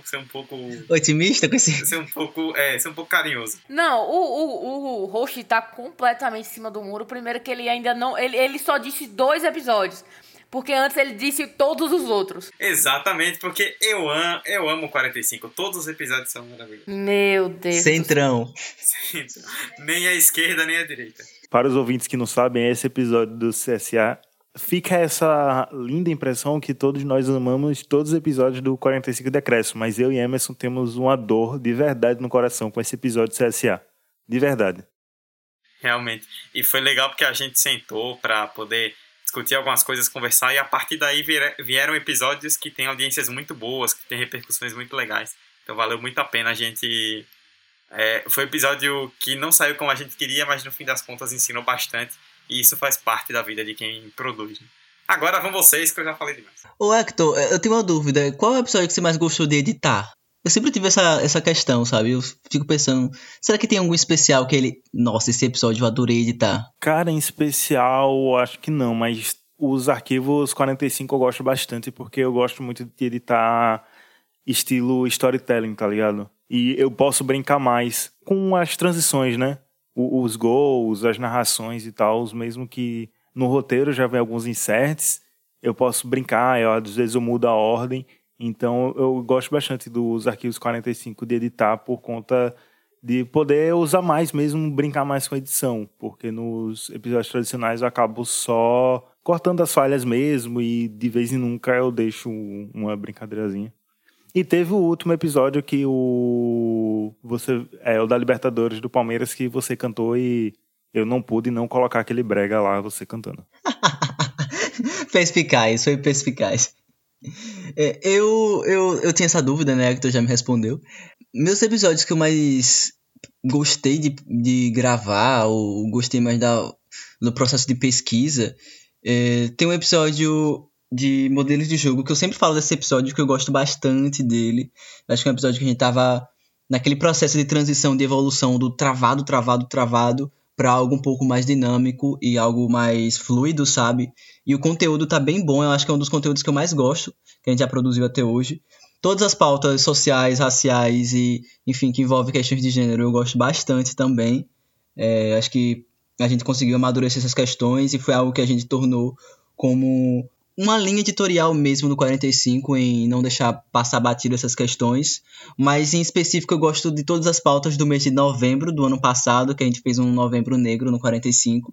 ser um pouco. Otimista com esse. Ser um pouco. É, ser um pouco carinhoso. Não, o, o, o tá completamente em cima do muro. Primeiro que ele ainda não. Ele, ele só disse dois episódios. Porque antes ele disse todos os outros. Exatamente, porque eu amo, eu amo 45. Todos os episódios são maravilhosos. Meu Deus. Centrão. Centrão. Nem a esquerda, nem a direita. Para os ouvintes que não sabem, esse episódio do CSA fica essa linda impressão que todos nós amamos todos os episódios do 45 Decréscimo, mas eu e Emerson temos uma dor de verdade no coração com esse episódio CSA. De verdade. Realmente. E foi legal porque a gente sentou para poder discutir algumas coisas, conversar, e a partir daí vieram episódios que têm audiências muito boas, que têm repercussões muito legais. Então valeu muito a pena a gente. É, foi um episódio que não saiu como a gente queria, mas no fim das contas ensinou bastante. E isso faz parte da vida de quem produz. Né? Agora vão vocês, que eu já falei demais. Ô Hector, eu tenho uma dúvida. Qual é o episódio que você mais gostou de editar? Eu sempre tive essa, essa questão, sabe? Eu fico pensando, será que tem algum especial que ele. Nossa, esse episódio eu adorei editar? Cara, em especial, acho que não, mas os arquivos 45 eu gosto bastante, porque eu gosto muito de editar estilo storytelling, tá ligado? E eu posso brincar mais com as transições, né? Os gols, as narrações e tal, mesmo que no roteiro já vem alguns inserts, eu posso brincar, eu, às vezes eu mudo a ordem então eu gosto bastante dos arquivos 45 de editar por conta de poder usar mais mesmo, brincar mais com a edição, porque nos episódios tradicionais eu acabo só cortando as falhas mesmo e de vez em nunca eu deixo uma brincadeirazinha. E teve o último episódio que o você é o da Libertadores do Palmeiras que você cantou e eu não pude não colocar aquele brega lá você cantando. perspicaz, foi perspicaz. É, eu, eu, eu tinha essa dúvida, né? Que tu já me respondeu. Meus episódios que eu mais gostei de, de gravar, ou gostei mais da, do processo de pesquisa, é, tem um episódio de modelos de jogo que eu sempre falo desse episódio que eu gosto bastante dele. Acho que é um episódio que a gente tava naquele processo de transição, de evolução do travado, travado, travado para algo um pouco mais dinâmico e algo mais fluido, sabe? E o conteúdo tá bem bom, eu acho que é um dos conteúdos que eu mais gosto, que a gente já produziu até hoje. Todas as pautas sociais, raciais e, enfim, que envolvem questões de gênero, eu gosto bastante também. É, acho que a gente conseguiu amadurecer essas questões e foi algo que a gente tornou como uma linha editorial mesmo no 45 em não deixar passar batido essas questões, mas em específico eu gosto de todas as pautas do mês de novembro do ano passado, que a gente fez um novembro negro no 45,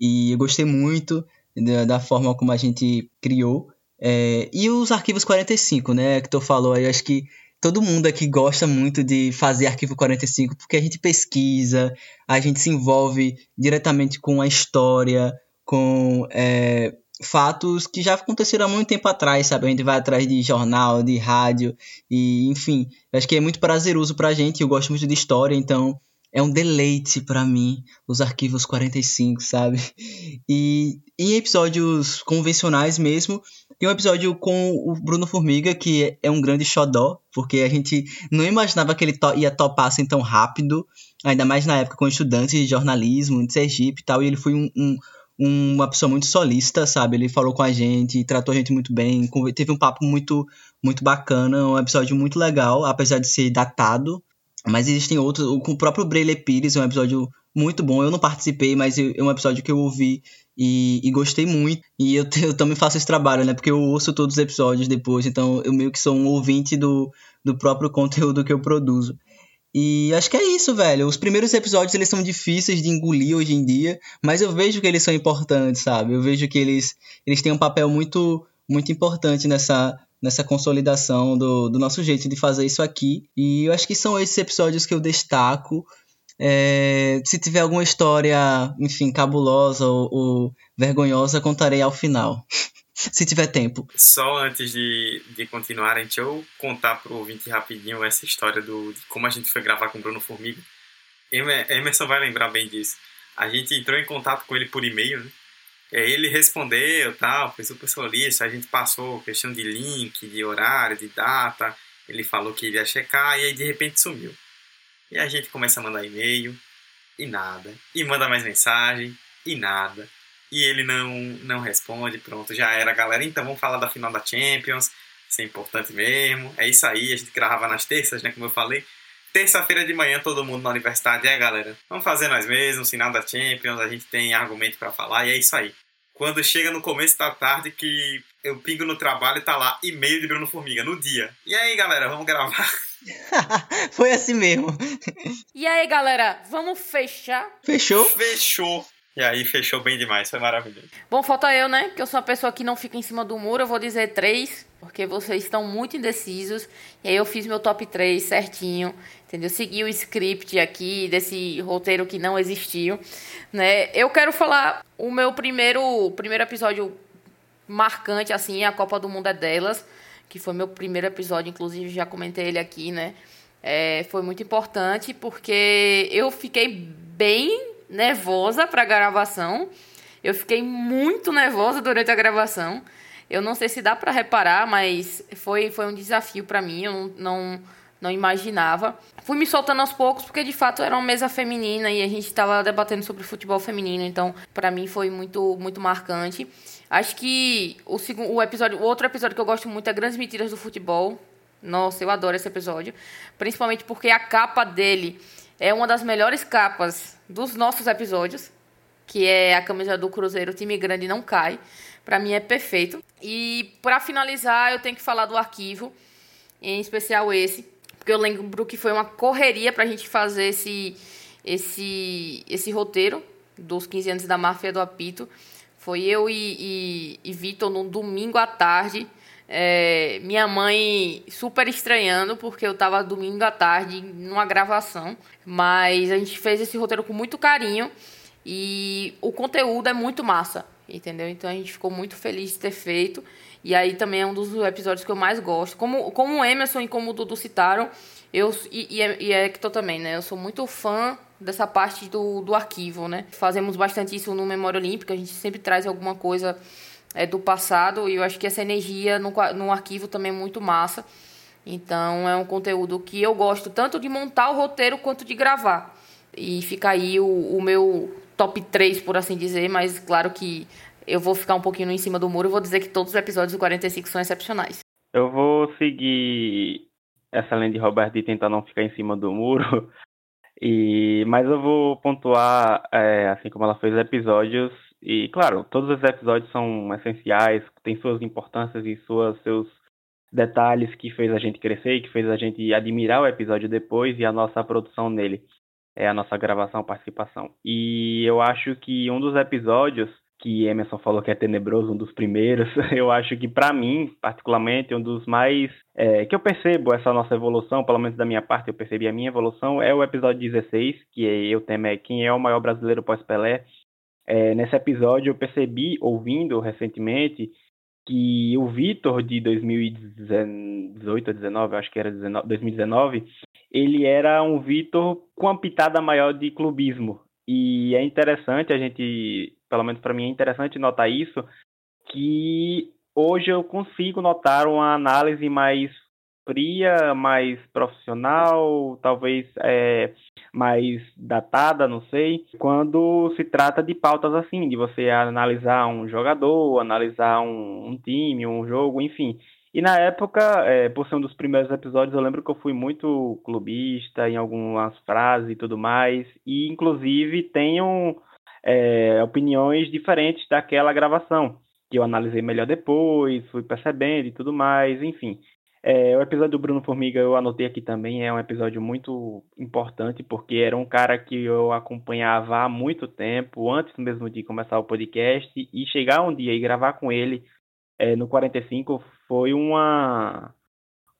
e eu gostei muito da, da forma como a gente criou. É, e os arquivos 45, né, que tu falou aí, acho que todo mundo aqui gosta muito de fazer arquivo 45 porque a gente pesquisa, a gente se envolve diretamente com a história, com é, fatos que já aconteceram há muito tempo atrás, sabe? A gente vai atrás de jornal, de rádio, e enfim, acho que é muito prazeroso pra gente. Eu gosto muito de história, então é um deleite para mim os arquivos 45, sabe? E em episódios convencionais mesmo, tem um episódio com o Bruno Formiga, que é um grande xodó, porque a gente não imaginava que ele to ia topar assim tão rápido, ainda mais na época com estudantes de jornalismo, de Sergipe e tal, e ele foi um, um uma pessoa muito solista, sabe? Ele falou com a gente, tratou a gente muito bem, teve um papo muito, muito bacana, um episódio muito legal, apesar de ser datado. Mas existem outros, com o próprio Brele Pires, é um episódio muito bom. Eu não participei, mas é um episódio que eu ouvi e, e gostei muito. E eu, eu, também faço esse trabalho, né? Porque eu ouço todos os episódios depois, então eu meio que sou um ouvinte do, do próprio conteúdo que eu produzo. E acho que é isso, velho. Os primeiros episódios eles são difíceis de engolir hoje em dia, mas eu vejo que eles são importantes, sabe? Eu vejo que eles, eles têm um papel muito muito importante nessa nessa consolidação do, do nosso jeito de fazer isso aqui. E eu acho que são esses episódios que eu destaco. É, se tiver alguma história, enfim, cabulosa ou, ou vergonhosa, contarei ao final. Se tiver tempo. Só antes de, de continuar, deixa eu contar pro ouvinte rapidinho essa história do, de como a gente foi gravar com o Bruno Formiga. Emerson vai lembrar bem disso. A gente entrou em contato com ele por e-mail, né? Aí ele respondeu, tal, foi super solista, a gente passou questão de link, de horário, de data, ele falou que iria checar e aí de repente sumiu. E a gente começa a mandar e-mail e nada, e manda mais mensagem e nada. E ele não não responde, pronto, já era, galera. Então vamos falar da final da Champions, isso é importante mesmo. É isso aí, a gente gravava nas terças, né, como eu falei. Terça-feira de manhã, todo mundo na universidade. É, galera, vamos fazer nós mesmos, final da Champions, a gente tem argumento para falar e é isso aí. Quando chega no começo da tarde que eu pingo no trabalho e tá lá e-mail de Bruno Formiga, no dia. E aí, galera, vamos gravar? Foi assim mesmo. E aí, galera, vamos fechar? Fechou? Fechou. E aí, fechou bem demais, foi maravilhoso. Bom, falta eu, né? Que eu sou uma pessoa que não fica em cima do muro. Eu vou dizer três, porque vocês estão muito indecisos. E aí eu fiz meu top 3 certinho entendeu? Seguir o script aqui desse roteiro que não existiu, né? Eu quero falar o meu primeiro primeiro episódio marcante assim, a Copa do Mundo é delas, que foi meu primeiro episódio, inclusive já comentei ele aqui, né? É, foi muito importante porque eu fiquei bem nervosa para a gravação. Eu fiquei muito nervosa durante a gravação. Eu não sei se dá para reparar, mas foi, foi um desafio para mim. Eu não, não não imaginava. Fui me soltando aos poucos porque de fato era uma mesa feminina e a gente estava debatendo sobre futebol feminino, então para mim foi muito muito marcante. Acho que o segundo o episódio, o outro episódio que eu gosto muito é Grandes Mentiras do Futebol. Nossa, eu adoro esse episódio, principalmente porque a capa dele é uma das melhores capas dos nossos episódios, que é a camisa do Cruzeiro, time grande não cai. Para mim é perfeito. E para finalizar, eu tenho que falar do arquivo, em especial esse, porque eu lembro que foi uma correria para a gente fazer esse, esse, esse roteiro dos 15 anos da máfia do apito. Foi eu e, e, e Vitor num domingo à tarde. É, minha mãe super estranhando, porque eu estava domingo à tarde numa gravação. Mas a gente fez esse roteiro com muito carinho e o conteúdo é muito massa, entendeu? Então a gente ficou muito feliz de ter feito. E aí também é um dos episódios que eu mais gosto. Como, como o Emerson e como o Dudu citaram, eu, e, e, e Hector também, né? Eu sou muito fã dessa parte do, do arquivo, né? Fazemos bastante isso no Memória Olímpica, a gente sempre traz alguma coisa é, do passado e eu acho que essa energia no arquivo também é muito massa. Então é um conteúdo que eu gosto tanto de montar o roteiro quanto de gravar. E fica aí o, o meu top 3, por assim dizer, mas claro que eu vou ficar um pouquinho em cima do muro e vou dizer que todos os episódios do 45 são excepcionais. Eu vou seguir essa linha de Roberto de tentar não ficar em cima do muro. E, mas eu vou pontuar, é, assim como ela fez episódios, e claro, todos os episódios são essenciais, têm suas importâncias e suas, seus detalhes que fez a gente crescer, que fez a gente admirar o episódio depois e a nossa produção nele, é a nossa gravação, participação. E eu acho que um dos episódios que Emerson falou que é tenebroso, um dos primeiros. Eu acho que, para mim, particularmente, um dos mais. É, que eu percebo essa nossa evolução, pelo menos da minha parte, eu percebi a minha evolução, é o episódio 16, que é, o tema é Quem é o maior brasileiro pós-Pelé. É, nesse episódio, eu percebi, ouvindo recentemente, que o Vitor de 2018 ou 19, acho que era 19, 2019, ele era um Vitor com uma pitada maior de clubismo. E é interessante a gente pelo menos para mim é interessante notar isso, que hoje eu consigo notar uma análise mais fria, mais profissional, talvez é, mais datada, não sei, quando se trata de pautas assim, de você analisar um jogador, analisar um, um time, um jogo, enfim. E na época, é, por ser um dos primeiros episódios, eu lembro que eu fui muito clubista em algumas frases e tudo mais, e inclusive tenho é, opiniões diferentes daquela gravação, que eu analisei melhor depois, fui percebendo e tudo mais, enfim. É, o episódio do Bruno Formiga eu anotei aqui também, é um episódio muito importante, porque era um cara que eu acompanhava há muito tempo, antes mesmo de começar o podcast, e chegar um dia e gravar com ele é, no 45 foi uma,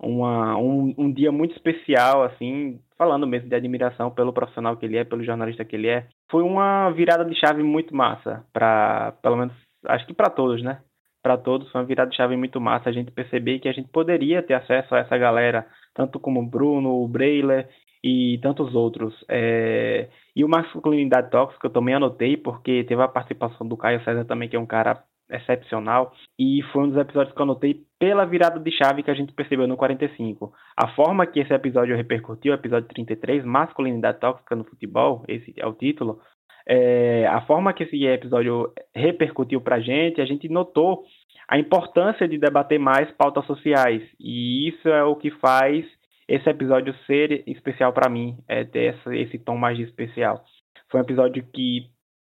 uma, um, um dia muito especial, assim, falando mesmo de admiração pelo profissional que ele é, pelo jornalista que ele é. Foi uma virada de chave muito massa para, pelo menos, acho que para todos, né? Para todos, foi uma virada de chave muito massa. A gente perceber que a gente poderia ter acesso a essa galera, tanto como o Bruno, o Breiler e tantos outros. É... E o Masculinidade Tóxica eu também anotei, porque teve a participação do Caio César também, que é um cara excepcional. E foi um dos episódios que eu anotei pela virada de chave que a gente percebeu no 45. A forma que esse episódio repercutiu, episódio 33, Masculinidade Tóxica no Futebol, esse é o título, é, a forma que esse episódio repercutiu pra gente, a gente notou a importância de debater mais pautas sociais. E isso é o que faz esse episódio ser especial para mim, é ter essa, esse tom mais especial. Foi um episódio que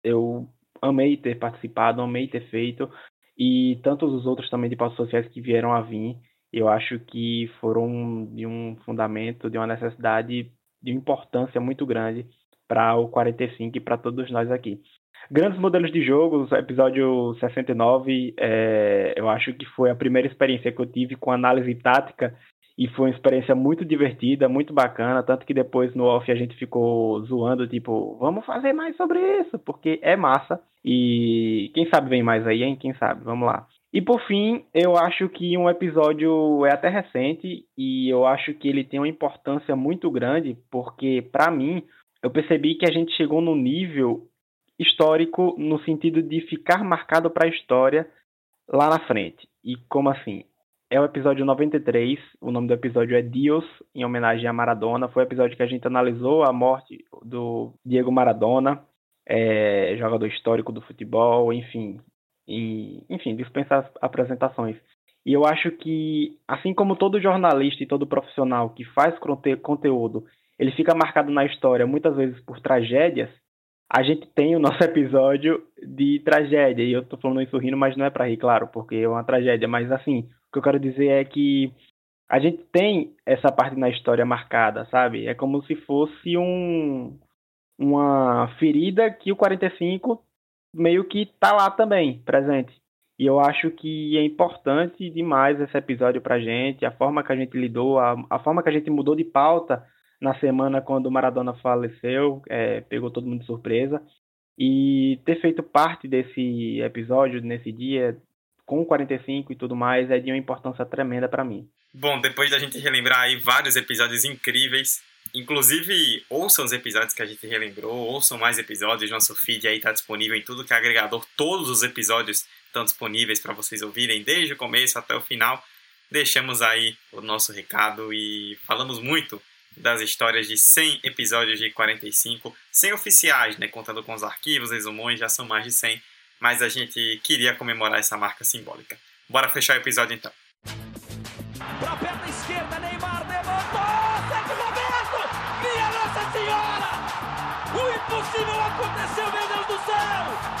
eu amei ter participado, amei ter feito, e tantos os outros também de pautas sociais que vieram a vir, eu acho que foram de um fundamento, de uma necessidade, de uma importância muito grande para o 45 e para todos nós aqui. Grandes modelos de jogos, episódio 69, é, eu acho que foi a primeira experiência que eu tive com análise tática e foi uma experiência muito divertida, muito bacana, tanto que depois no off a gente ficou zoando, tipo, vamos fazer mais sobre isso, porque é massa. E quem sabe vem mais aí, hein? Quem sabe? Vamos lá. E por fim, eu acho que um episódio é até recente e eu acho que ele tem uma importância muito grande, porque para mim, eu percebi que a gente chegou num nível histórico no sentido de ficar marcado para a história lá na frente. E como assim? é o episódio 93. O nome do episódio é Dios, em homenagem a Maradona. Foi o episódio que a gente analisou a morte do Diego Maradona, é, jogador histórico do futebol, enfim. E, enfim, dispensa apresentações. E eu acho que, assim como todo jornalista e todo profissional que faz conteúdo, ele fica marcado na história muitas vezes por tragédias, a gente tem o nosso episódio de tragédia. E eu tô falando isso rindo, mas não é para rir, claro, porque é uma tragédia. Mas assim, o que eu quero dizer é que a gente tem essa parte na história marcada, sabe? É como se fosse um, uma ferida que o 45 meio que tá lá também, presente. E eu acho que é importante demais esse episódio pra gente, a forma que a gente lidou, a, a forma que a gente mudou de pauta na semana quando o Maradona faleceu, é, pegou todo mundo de surpresa. E ter feito parte desse episódio, nesse dia, com 45 e tudo mais, é de uma importância tremenda para mim. Bom, depois da gente relembrar aí vários episódios incríveis, inclusive ouçam os episódios que a gente relembrou, ouçam mais episódios, nosso feed aí está disponível em tudo que é agregador, todos os episódios estão disponíveis para vocês ouvirem desde o começo até o final. Deixamos aí o nosso recado e falamos muito das histórias de 100 episódios de 45, 100 oficiais, né, contando com os arquivos, resumões, já são mais de 100 mas a gente queria comemorar essa marca simbólica. Bora fechar o episódio então. Pra perna esquerda, Neymar levantou! Sérgio Roberto! Minha Nossa Senhora! O impossível aconteceu, meu Deus do céu!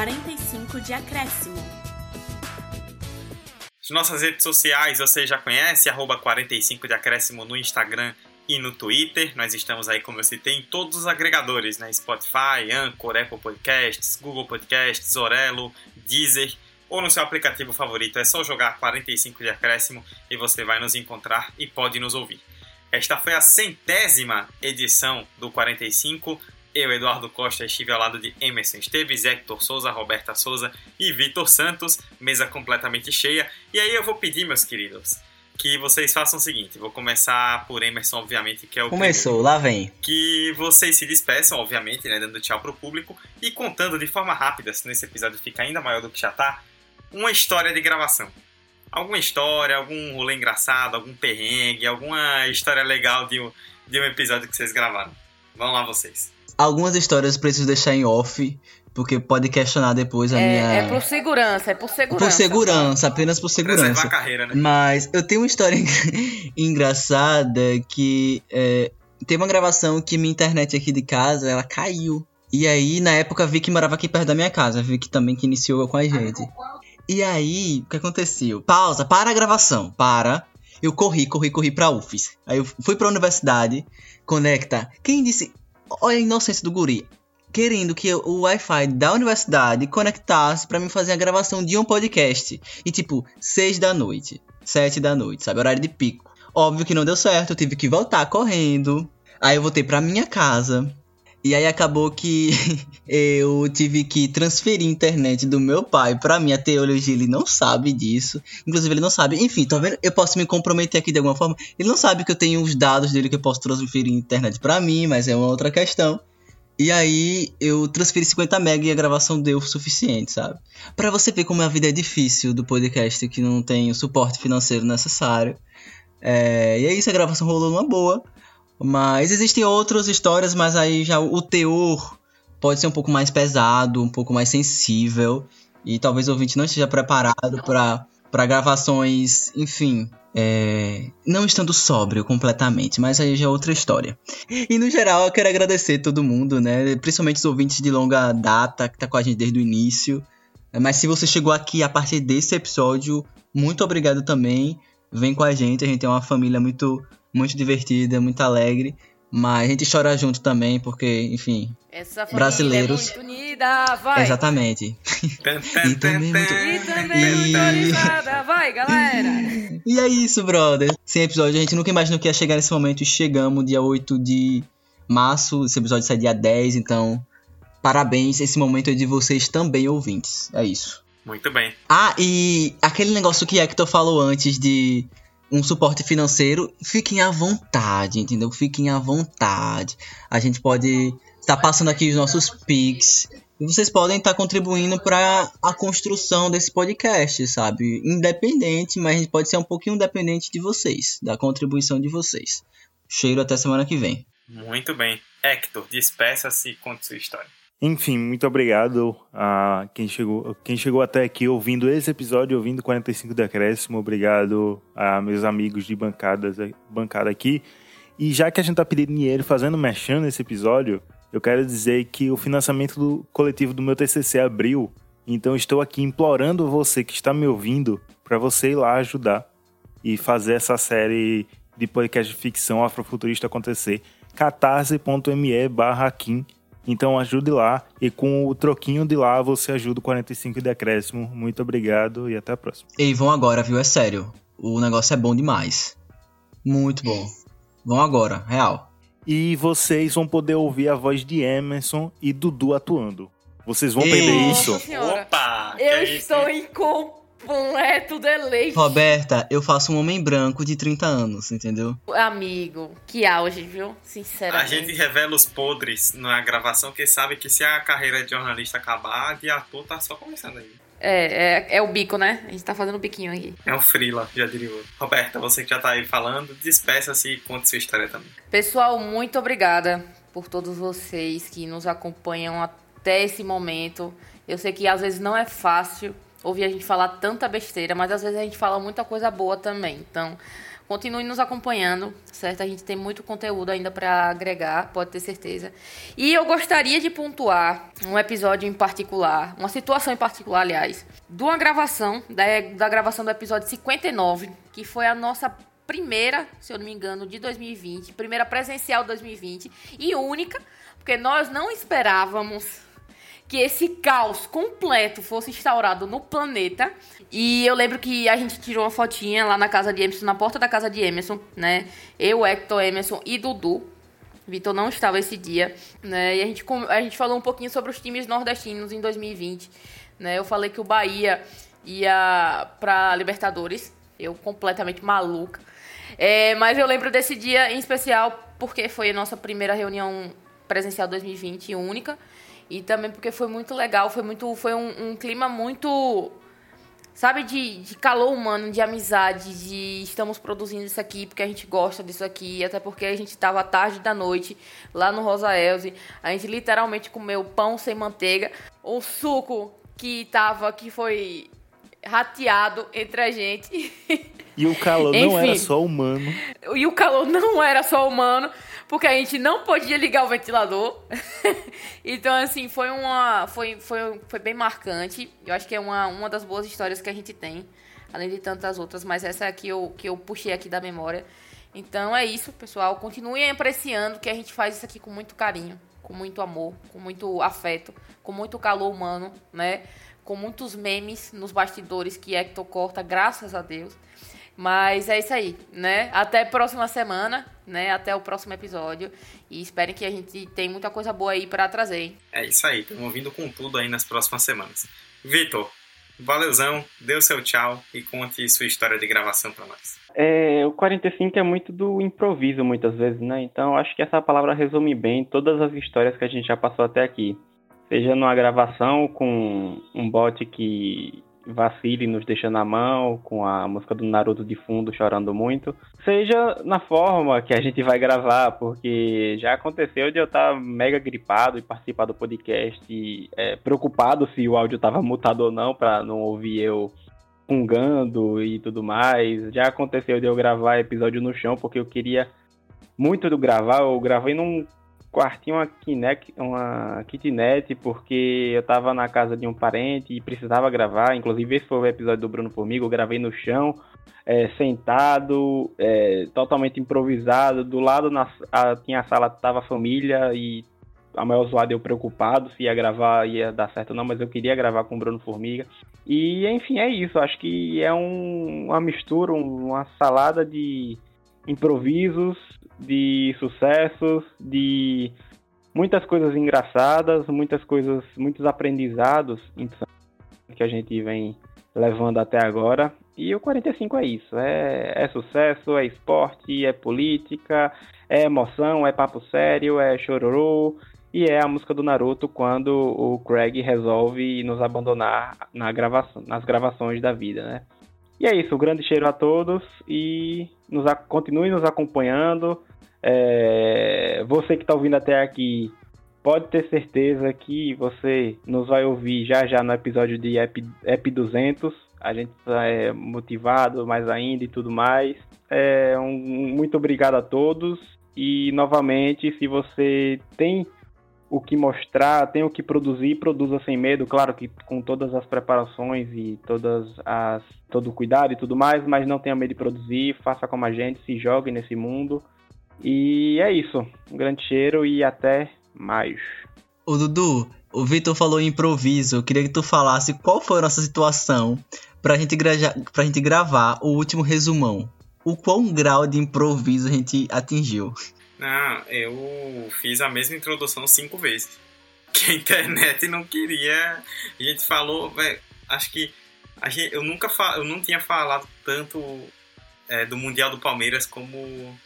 45 de acréscimo. Nossas redes sociais você já conhece, arroba 45 de acréscimo no Instagram e no Twitter. Nós estamos aí, como eu citei, em todos os agregadores, né? Spotify, Anchor, Apple Podcasts, Google Podcasts, Orelo, Deezer ou no seu aplicativo favorito. É só jogar 45 de acréscimo e você vai nos encontrar e pode nos ouvir. Esta foi a centésima edição do 45. Eu, Eduardo Costa, estive ao lado de Emerson Esteves, Hector Souza, Roberta Souza e Vitor Santos, mesa completamente cheia. E aí eu vou pedir, meus queridos, que vocês façam o seguinte: vou começar por Emerson, obviamente, que é o. Começou, primeiro. lá vem. Que vocês se despeçam, obviamente, né, dando tchau pro público e contando de forma rápida, se nesse episódio fica ainda maior do que já tá, uma história de gravação. Alguma história, algum rolê engraçado, algum perrengue, alguma história legal de um, de um episódio que vocês gravaram. Vamos lá, vocês. Algumas histórias eu preciso deixar em off, porque pode questionar depois a É, minha. é por segurança, é por segurança. Por segurança, apenas por segurança. Preservar a carreira, né? Mas eu tenho uma história engra- engraçada que é, teve uma gravação que minha internet aqui de casa, ela caiu. E aí, na época, vi que morava aqui perto da minha casa. Vi que também que iniciou com a gente. E aí, o que aconteceu? Pausa, para a gravação, para. Eu corri, corri, corri pra UFES. Aí eu fui pra universidade, conecta. Quem disse? Olha a inocência do guri. Querendo que o Wi-Fi da universidade conectasse pra mim fazer a gravação de um podcast. E tipo, seis da noite, sete da noite, sabe? Horário de pico. Óbvio que não deu certo, eu tive que voltar correndo. Aí eu voltei pra minha casa. E aí acabou que eu tive que transferir internet do meu pai pra minha teologia. Ele não sabe disso. Inclusive, ele não sabe. Enfim, tá vendo? Eu posso me comprometer aqui de alguma forma. Ele não sabe que eu tenho os dados dele que eu posso transferir internet pra mim, mas é uma outra questão. E aí eu transferi 50 MB e a gravação deu o suficiente, sabe? Pra você ver como a vida é difícil do podcast que não tem o suporte financeiro necessário. É, e é isso, a gravação rolou numa boa. Mas existem outras histórias, mas aí já o teor pode ser um pouco mais pesado, um pouco mais sensível. E talvez o ouvinte não esteja preparado para gravações, enfim, é, não estando sóbrio completamente, mas aí já é outra história. E no geral, eu quero agradecer todo mundo, né? Principalmente os ouvintes de longa data que tá com a gente desde o início. Mas se você chegou aqui a partir desse episódio, muito obrigado também. Vem com a gente, a gente é uma família muito muito divertida, muito alegre. Mas a gente chora junto também, porque, enfim, Essa família brasileiros. é muito unida, vai! Exatamente. e também muito... E também vai, galera! E é isso, brother. Sem episódio, a gente nunca imaginou que ia chegar nesse momento e chegamos dia 8 de março. Esse episódio sai dia 10, então parabéns. Esse momento é de vocês também, ouvintes. É isso. Muito bem. Ah, e aquele negócio que Hector falou antes de um suporte financeiro, fiquem à vontade, entendeu? Fiquem à vontade. A gente pode estar passando aqui os nossos pics. E vocês podem estar contribuindo para a construção desse podcast, sabe? Independente, mas a gente pode ser um pouquinho dependente de vocês, da contribuição de vocês. Cheiro até semana que vem. Muito bem. Hector, despeça-se e conte sua história. Enfim, muito obrigado a quem chegou, quem chegou até aqui ouvindo esse episódio, ouvindo 45 Decréscimo. Obrigado a meus amigos de bancadas, bancada aqui. E já que a gente tá pedindo dinheiro fazendo mexendo nesse episódio, eu quero dizer que o financiamento do coletivo do meu TCC abriu. Então estou aqui implorando você que está me ouvindo para você ir lá ajudar e fazer essa série de podcast de ficção afrofuturista acontecer. catarse.me barra então ajude lá e com o troquinho de lá você ajuda o 45 decréscimo. Muito obrigado e até a próxima. Ei, vão agora, viu? É sério. O negócio é bom demais. Muito bom. Vão agora, real. E vocês vão poder ouvir a voz de Emerson e Dudu atuando. Vocês vão perder isso. Senhora, Opa! eu é isso, estou em completo deleite. Roberta, eu faço um homem branco de 30 anos, entendeu? Amigo, que auge, viu? A Sinceramente. gente revela os podres na gravação, porque sabe que se a carreira de jornalista acabar, de ator tá só começando aí. É, é, é o bico, né? A gente tá fazendo o biquinho aqui. É um frila, já diria o outro. Roberta, você que já tá aí falando, despeça-se e conte sua história também. Pessoal, muito obrigada por todos vocês que nos acompanham até esse momento. Eu sei que às vezes não é fácil ouvir a gente falar tanta besteira, mas às vezes a gente fala muita coisa boa também. Então, continue nos acompanhando, certo? A gente tem muito conteúdo ainda para agregar, pode ter certeza. E eu gostaria de pontuar um episódio em particular, uma situação em particular, aliás, de uma gravação, da, da gravação do episódio 59, que foi a nossa primeira, se eu não me engano, de 2020, primeira presencial de 2020 e única, porque nós não esperávamos que esse caos completo fosse instaurado no planeta. E eu lembro que a gente tirou uma fotinha lá na casa de Emerson, na porta da casa de Emerson, né? Eu, Hector, Emerson e Dudu. Vitor não estava esse dia, né? E a gente, a gente falou um pouquinho sobre os times nordestinos em 2020, né? Eu falei que o Bahia ia pra Libertadores. Eu completamente maluca. É, mas eu lembro desse dia em especial porque foi a nossa primeira reunião presencial 2020 única. E também porque foi muito legal, foi muito. Foi um, um clima muito. Sabe, de, de calor humano, de amizade, de estamos produzindo isso aqui porque a gente gosta disso aqui, até porque a gente estava tarde da noite lá no Rosa Elze. A gente literalmente comeu pão sem manteiga, o suco que tava, que foi rateado entre a gente. E o calor não era só humano. E o calor não era só humano, porque a gente não podia ligar o ventilador. então, assim, foi uma. Foi, foi, foi bem marcante. Eu acho que é uma, uma das boas histórias que a gente tem, além de tantas outras, mas essa aqui eu, que eu puxei aqui da memória. Então é isso, pessoal. Continuem apreciando que a gente faz isso aqui com muito carinho, com muito amor, com muito afeto, com muito calor humano, né? Com muitos memes nos bastidores que Hector corta, graças a Deus. Mas é isso aí, né? Até a próxima semana, né? Até o próximo episódio. E esperem que a gente tem muita coisa boa aí para trazer, hein? É isso aí, estamos vindo com tudo aí nas próximas semanas. Vitor, valeuzão, dê o seu tchau e conte sua história de gravação para nós. É, o 45 é muito do improviso, muitas vezes, né? Então acho que essa palavra resume bem todas as histórias que a gente já passou até aqui. Seja numa gravação com um bot que vacile nos deixa na mão, com a música do Naruto de fundo chorando muito, seja na forma que a gente vai gravar, porque já aconteceu de eu estar mega gripado e participar do podcast é, preocupado se o áudio estava mutado ou não, para não ouvir eu fungando e tudo mais. Já aconteceu de eu gravar episódio no chão, porque eu queria muito do gravar, eu gravei num quartinho uma, kinek, uma kitnet, porque eu tava na casa de um parente e precisava gravar. Inclusive, esse foi o episódio do Bruno Formiga. Eu gravei no chão, é, sentado, é, totalmente improvisado. Do lado na, a, tinha a sala, tava a família e a maior zoada eu preocupado se ia gravar, ia dar certo ou não, mas eu queria gravar com o Bruno Formiga. E enfim, é isso. Acho que é um, uma mistura, uma salada de improvisos, de sucessos, de muitas coisas engraçadas, muitas coisas, muitos aprendizados que a gente vem levando até agora. E o 45 é isso, é, é sucesso, é esporte, é política, é emoção, é papo sério, é chororô, e é a música do Naruto quando o Craig resolve nos abandonar na gravação, nas gravações da vida, né? E é isso, um grande cheiro a todos e nos, continue nos acompanhando. É, você que está ouvindo até aqui, pode ter certeza que você nos vai ouvir já já no episódio de Ep, Ep 200. A gente está é, motivado mais ainda e tudo mais. É, um, muito obrigado a todos. E novamente, se você tem o que mostrar, tem o que produzir, produza sem medo, claro que com todas as preparações e todas as todo o cuidado e tudo mais, mas não tenha medo de produzir, faça como a gente, se jogue nesse mundo. E é isso. Um grande cheiro e até mais. Ô Dudu, o Vitor falou em improviso. Eu queria que tu falasse qual foi a nossa situação pra gente, pra gente gravar o último resumão. O qual grau de improviso a gente atingiu? Não, eu fiz a mesma introdução cinco vezes. Que a internet não queria. A gente falou, véio, acho que a gente, eu nunca eu não tinha falado tanto é, do Mundial do Palmeiras como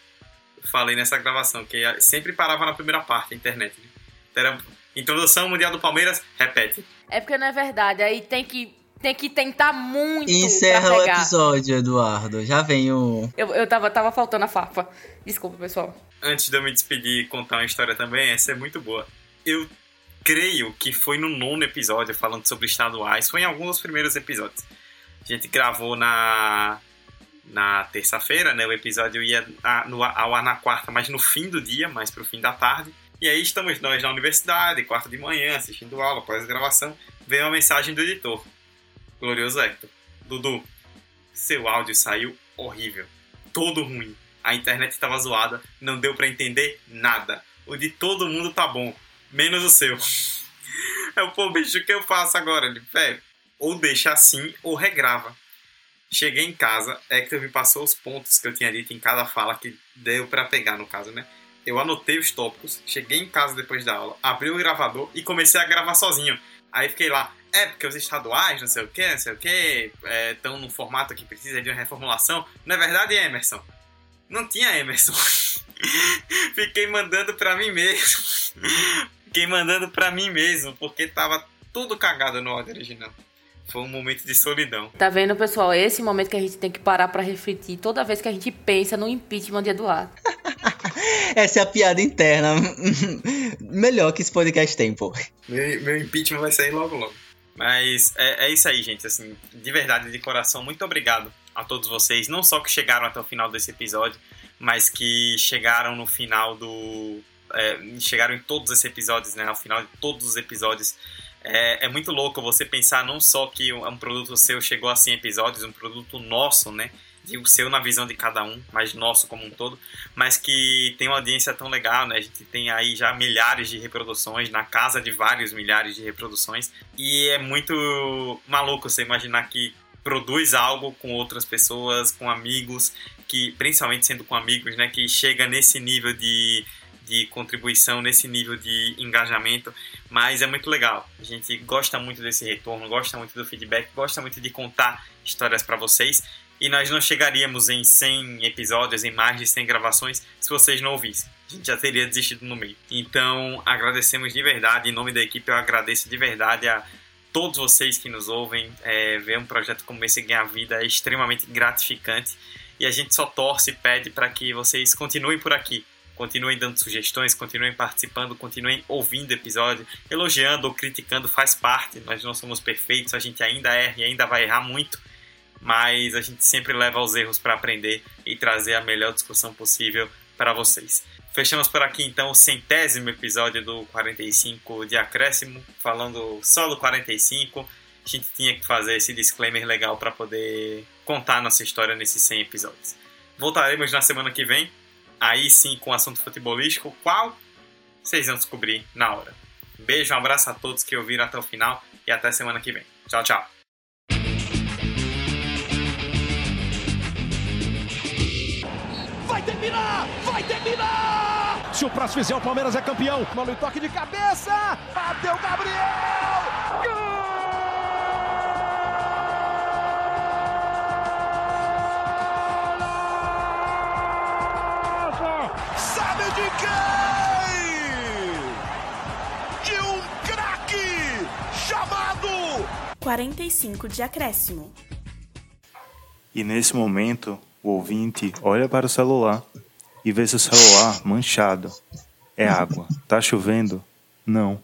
falei nessa gravação, que sempre parava na primeira parte a internet. Né? Era introdução Mundial do Palmeiras, repete. É porque não é verdade, aí tem que tem que tentar muito. Encerra o episódio, Eduardo. Já vem o. Eu, eu tava, tava faltando a farpa. Desculpa, pessoal antes de eu me despedir e contar uma história também, essa é muito boa. Eu creio que foi no nono episódio falando sobre estaduais, foi em alguns dos primeiros episódios. A gente gravou na na terça-feira, né? O episódio ia ao ar na quarta, mas no fim do dia, mais pro fim da tarde. E aí estamos nós na universidade, quarta de manhã, assistindo aula, após a gravação, veio uma mensagem do editor, Glorioso Hector. Dudu, seu áudio saiu horrível, todo ruim a internet estava zoada, não deu para entender nada. O de todo mundo tá bom, menos o seu. Eu, pô, bicho, o que eu faço agora? Ele, velho, ou deixa assim ou regrava. Cheguei em casa, Hector me passou os pontos que eu tinha dito em cada fala que deu para pegar, no caso, né? Eu anotei os tópicos, cheguei em casa depois da aula, abri o gravador e comecei a gravar sozinho. Aí fiquei lá, é porque os estaduais, não sei o que, não sei o que, estão é, num formato que precisa de uma reformulação. Não é verdade, Emerson? Não tinha Emerson. Fiquei mandando pra mim mesmo. Fiquei mandando pra mim mesmo, porque tava tudo cagado no áudio original. Foi um momento de solidão. Tá vendo, pessoal? Esse momento que a gente tem que parar para refletir toda vez que a gente pensa no impeachment de Eduardo. Essa é a piada interna. Melhor que esse podcast tem, pô. Meu, meu impeachment vai sair logo, logo. Mas é, é isso aí, gente. Assim, de verdade, de coração, muito obrigado a todos vocês, não só que chegaram até o final desse episódio, mas que chegaram no final do. É, chegaram em todos esses episódios, né? Ao final de todos os episódios. É, é muito louco você pensar não só que um produto seu chegou a 100 episódios, um produto nosso, né? o seu na visão de cada um, mas nosso como um todo, mas que tem uma audiência tão legal, né? A gente tem aí já milhares de reproduções, na casa de vários milhares de reproduções, e é muito maluco você imaginar que produz algo com outras pessoas, com amigos, que principalmente sendo com amigos, né, que chega nesse nível de de contribuição nesse nível de engajamento, mas é muito legal. A gente gosta muito desse retorno, gosta muito do feedback, gosta muito de contar histórias para vocês e nós não chegaríamos em 100 episódios, em mais de 100 gravações, se vocês não ouvissem. A gente já teria desistido no meio. Então, agradecemos de verdade, em nome da equipe, eu agradeço de verdade a todos vocês que nos ouvem. É, ver um projeto como esse ganhar vida é extremamente gratificante e a gente só torce e pede para que vocês continuem por aqui. Continuem dando sugestões, continuem participando, continuem ouvindo episódio, elogiando ou criticando faz parte. Nós não somos perfeitos, a gente ainda erra e ainda vai errar muito mas a gente sempre leva os erros para aprender e trazer a melhor discussão possível para vocês. Fechamos por aqui então o centésimo episódio do 45 de acréscimo, falando só do 45. A gente tinha que fazer esse disclaimer legal para poder contar nossa história nesses 100 episódios. Voltaremos na semana que vem, aí sim com o assunto futebolístico, qual vocês vão descobrir na hora. Beijo, um abraço a todos que ouviram até o final e até semana que vem. Tchau, tchau. terminar! Vai terminar! Se o próximo fizer, o Palmeiras é campeão. Mano, toque de cabeça! Bateu Gabriel! De quem? De um craque chamado 45 de acréscimo. E nesse momento, o ouvinte olha para o celular e vê seu celular manchado. É água. Tá chovendo? Não.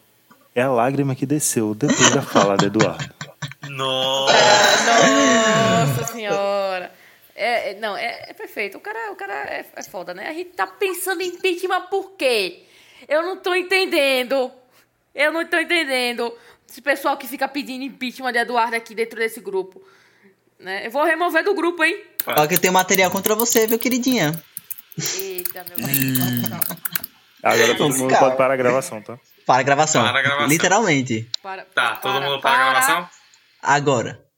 É a lágrima que desceu depois da fala de Eduardo. Nossa, Nossa senhora. É, é, não, é, é, perfeito. O cara, o cara é, é foda, né? A gente tá pensando em impeachment por quê? Eu não tô entendendo. Eu não tô entendendo. Esse pessoal que fica pedindo impeachment de Eduardo aqui dentro desse grupo. Né? Eu vou remover do grupo, hein? Olha que eu tenho material contra você, viu, queridinha? Eita, meu hum. Agora todo mundo pode parar a gravação, tá? Para a gravação. Para a gravação. Literalmente. Para, tá, todo mundo para, para a gravação? Agora.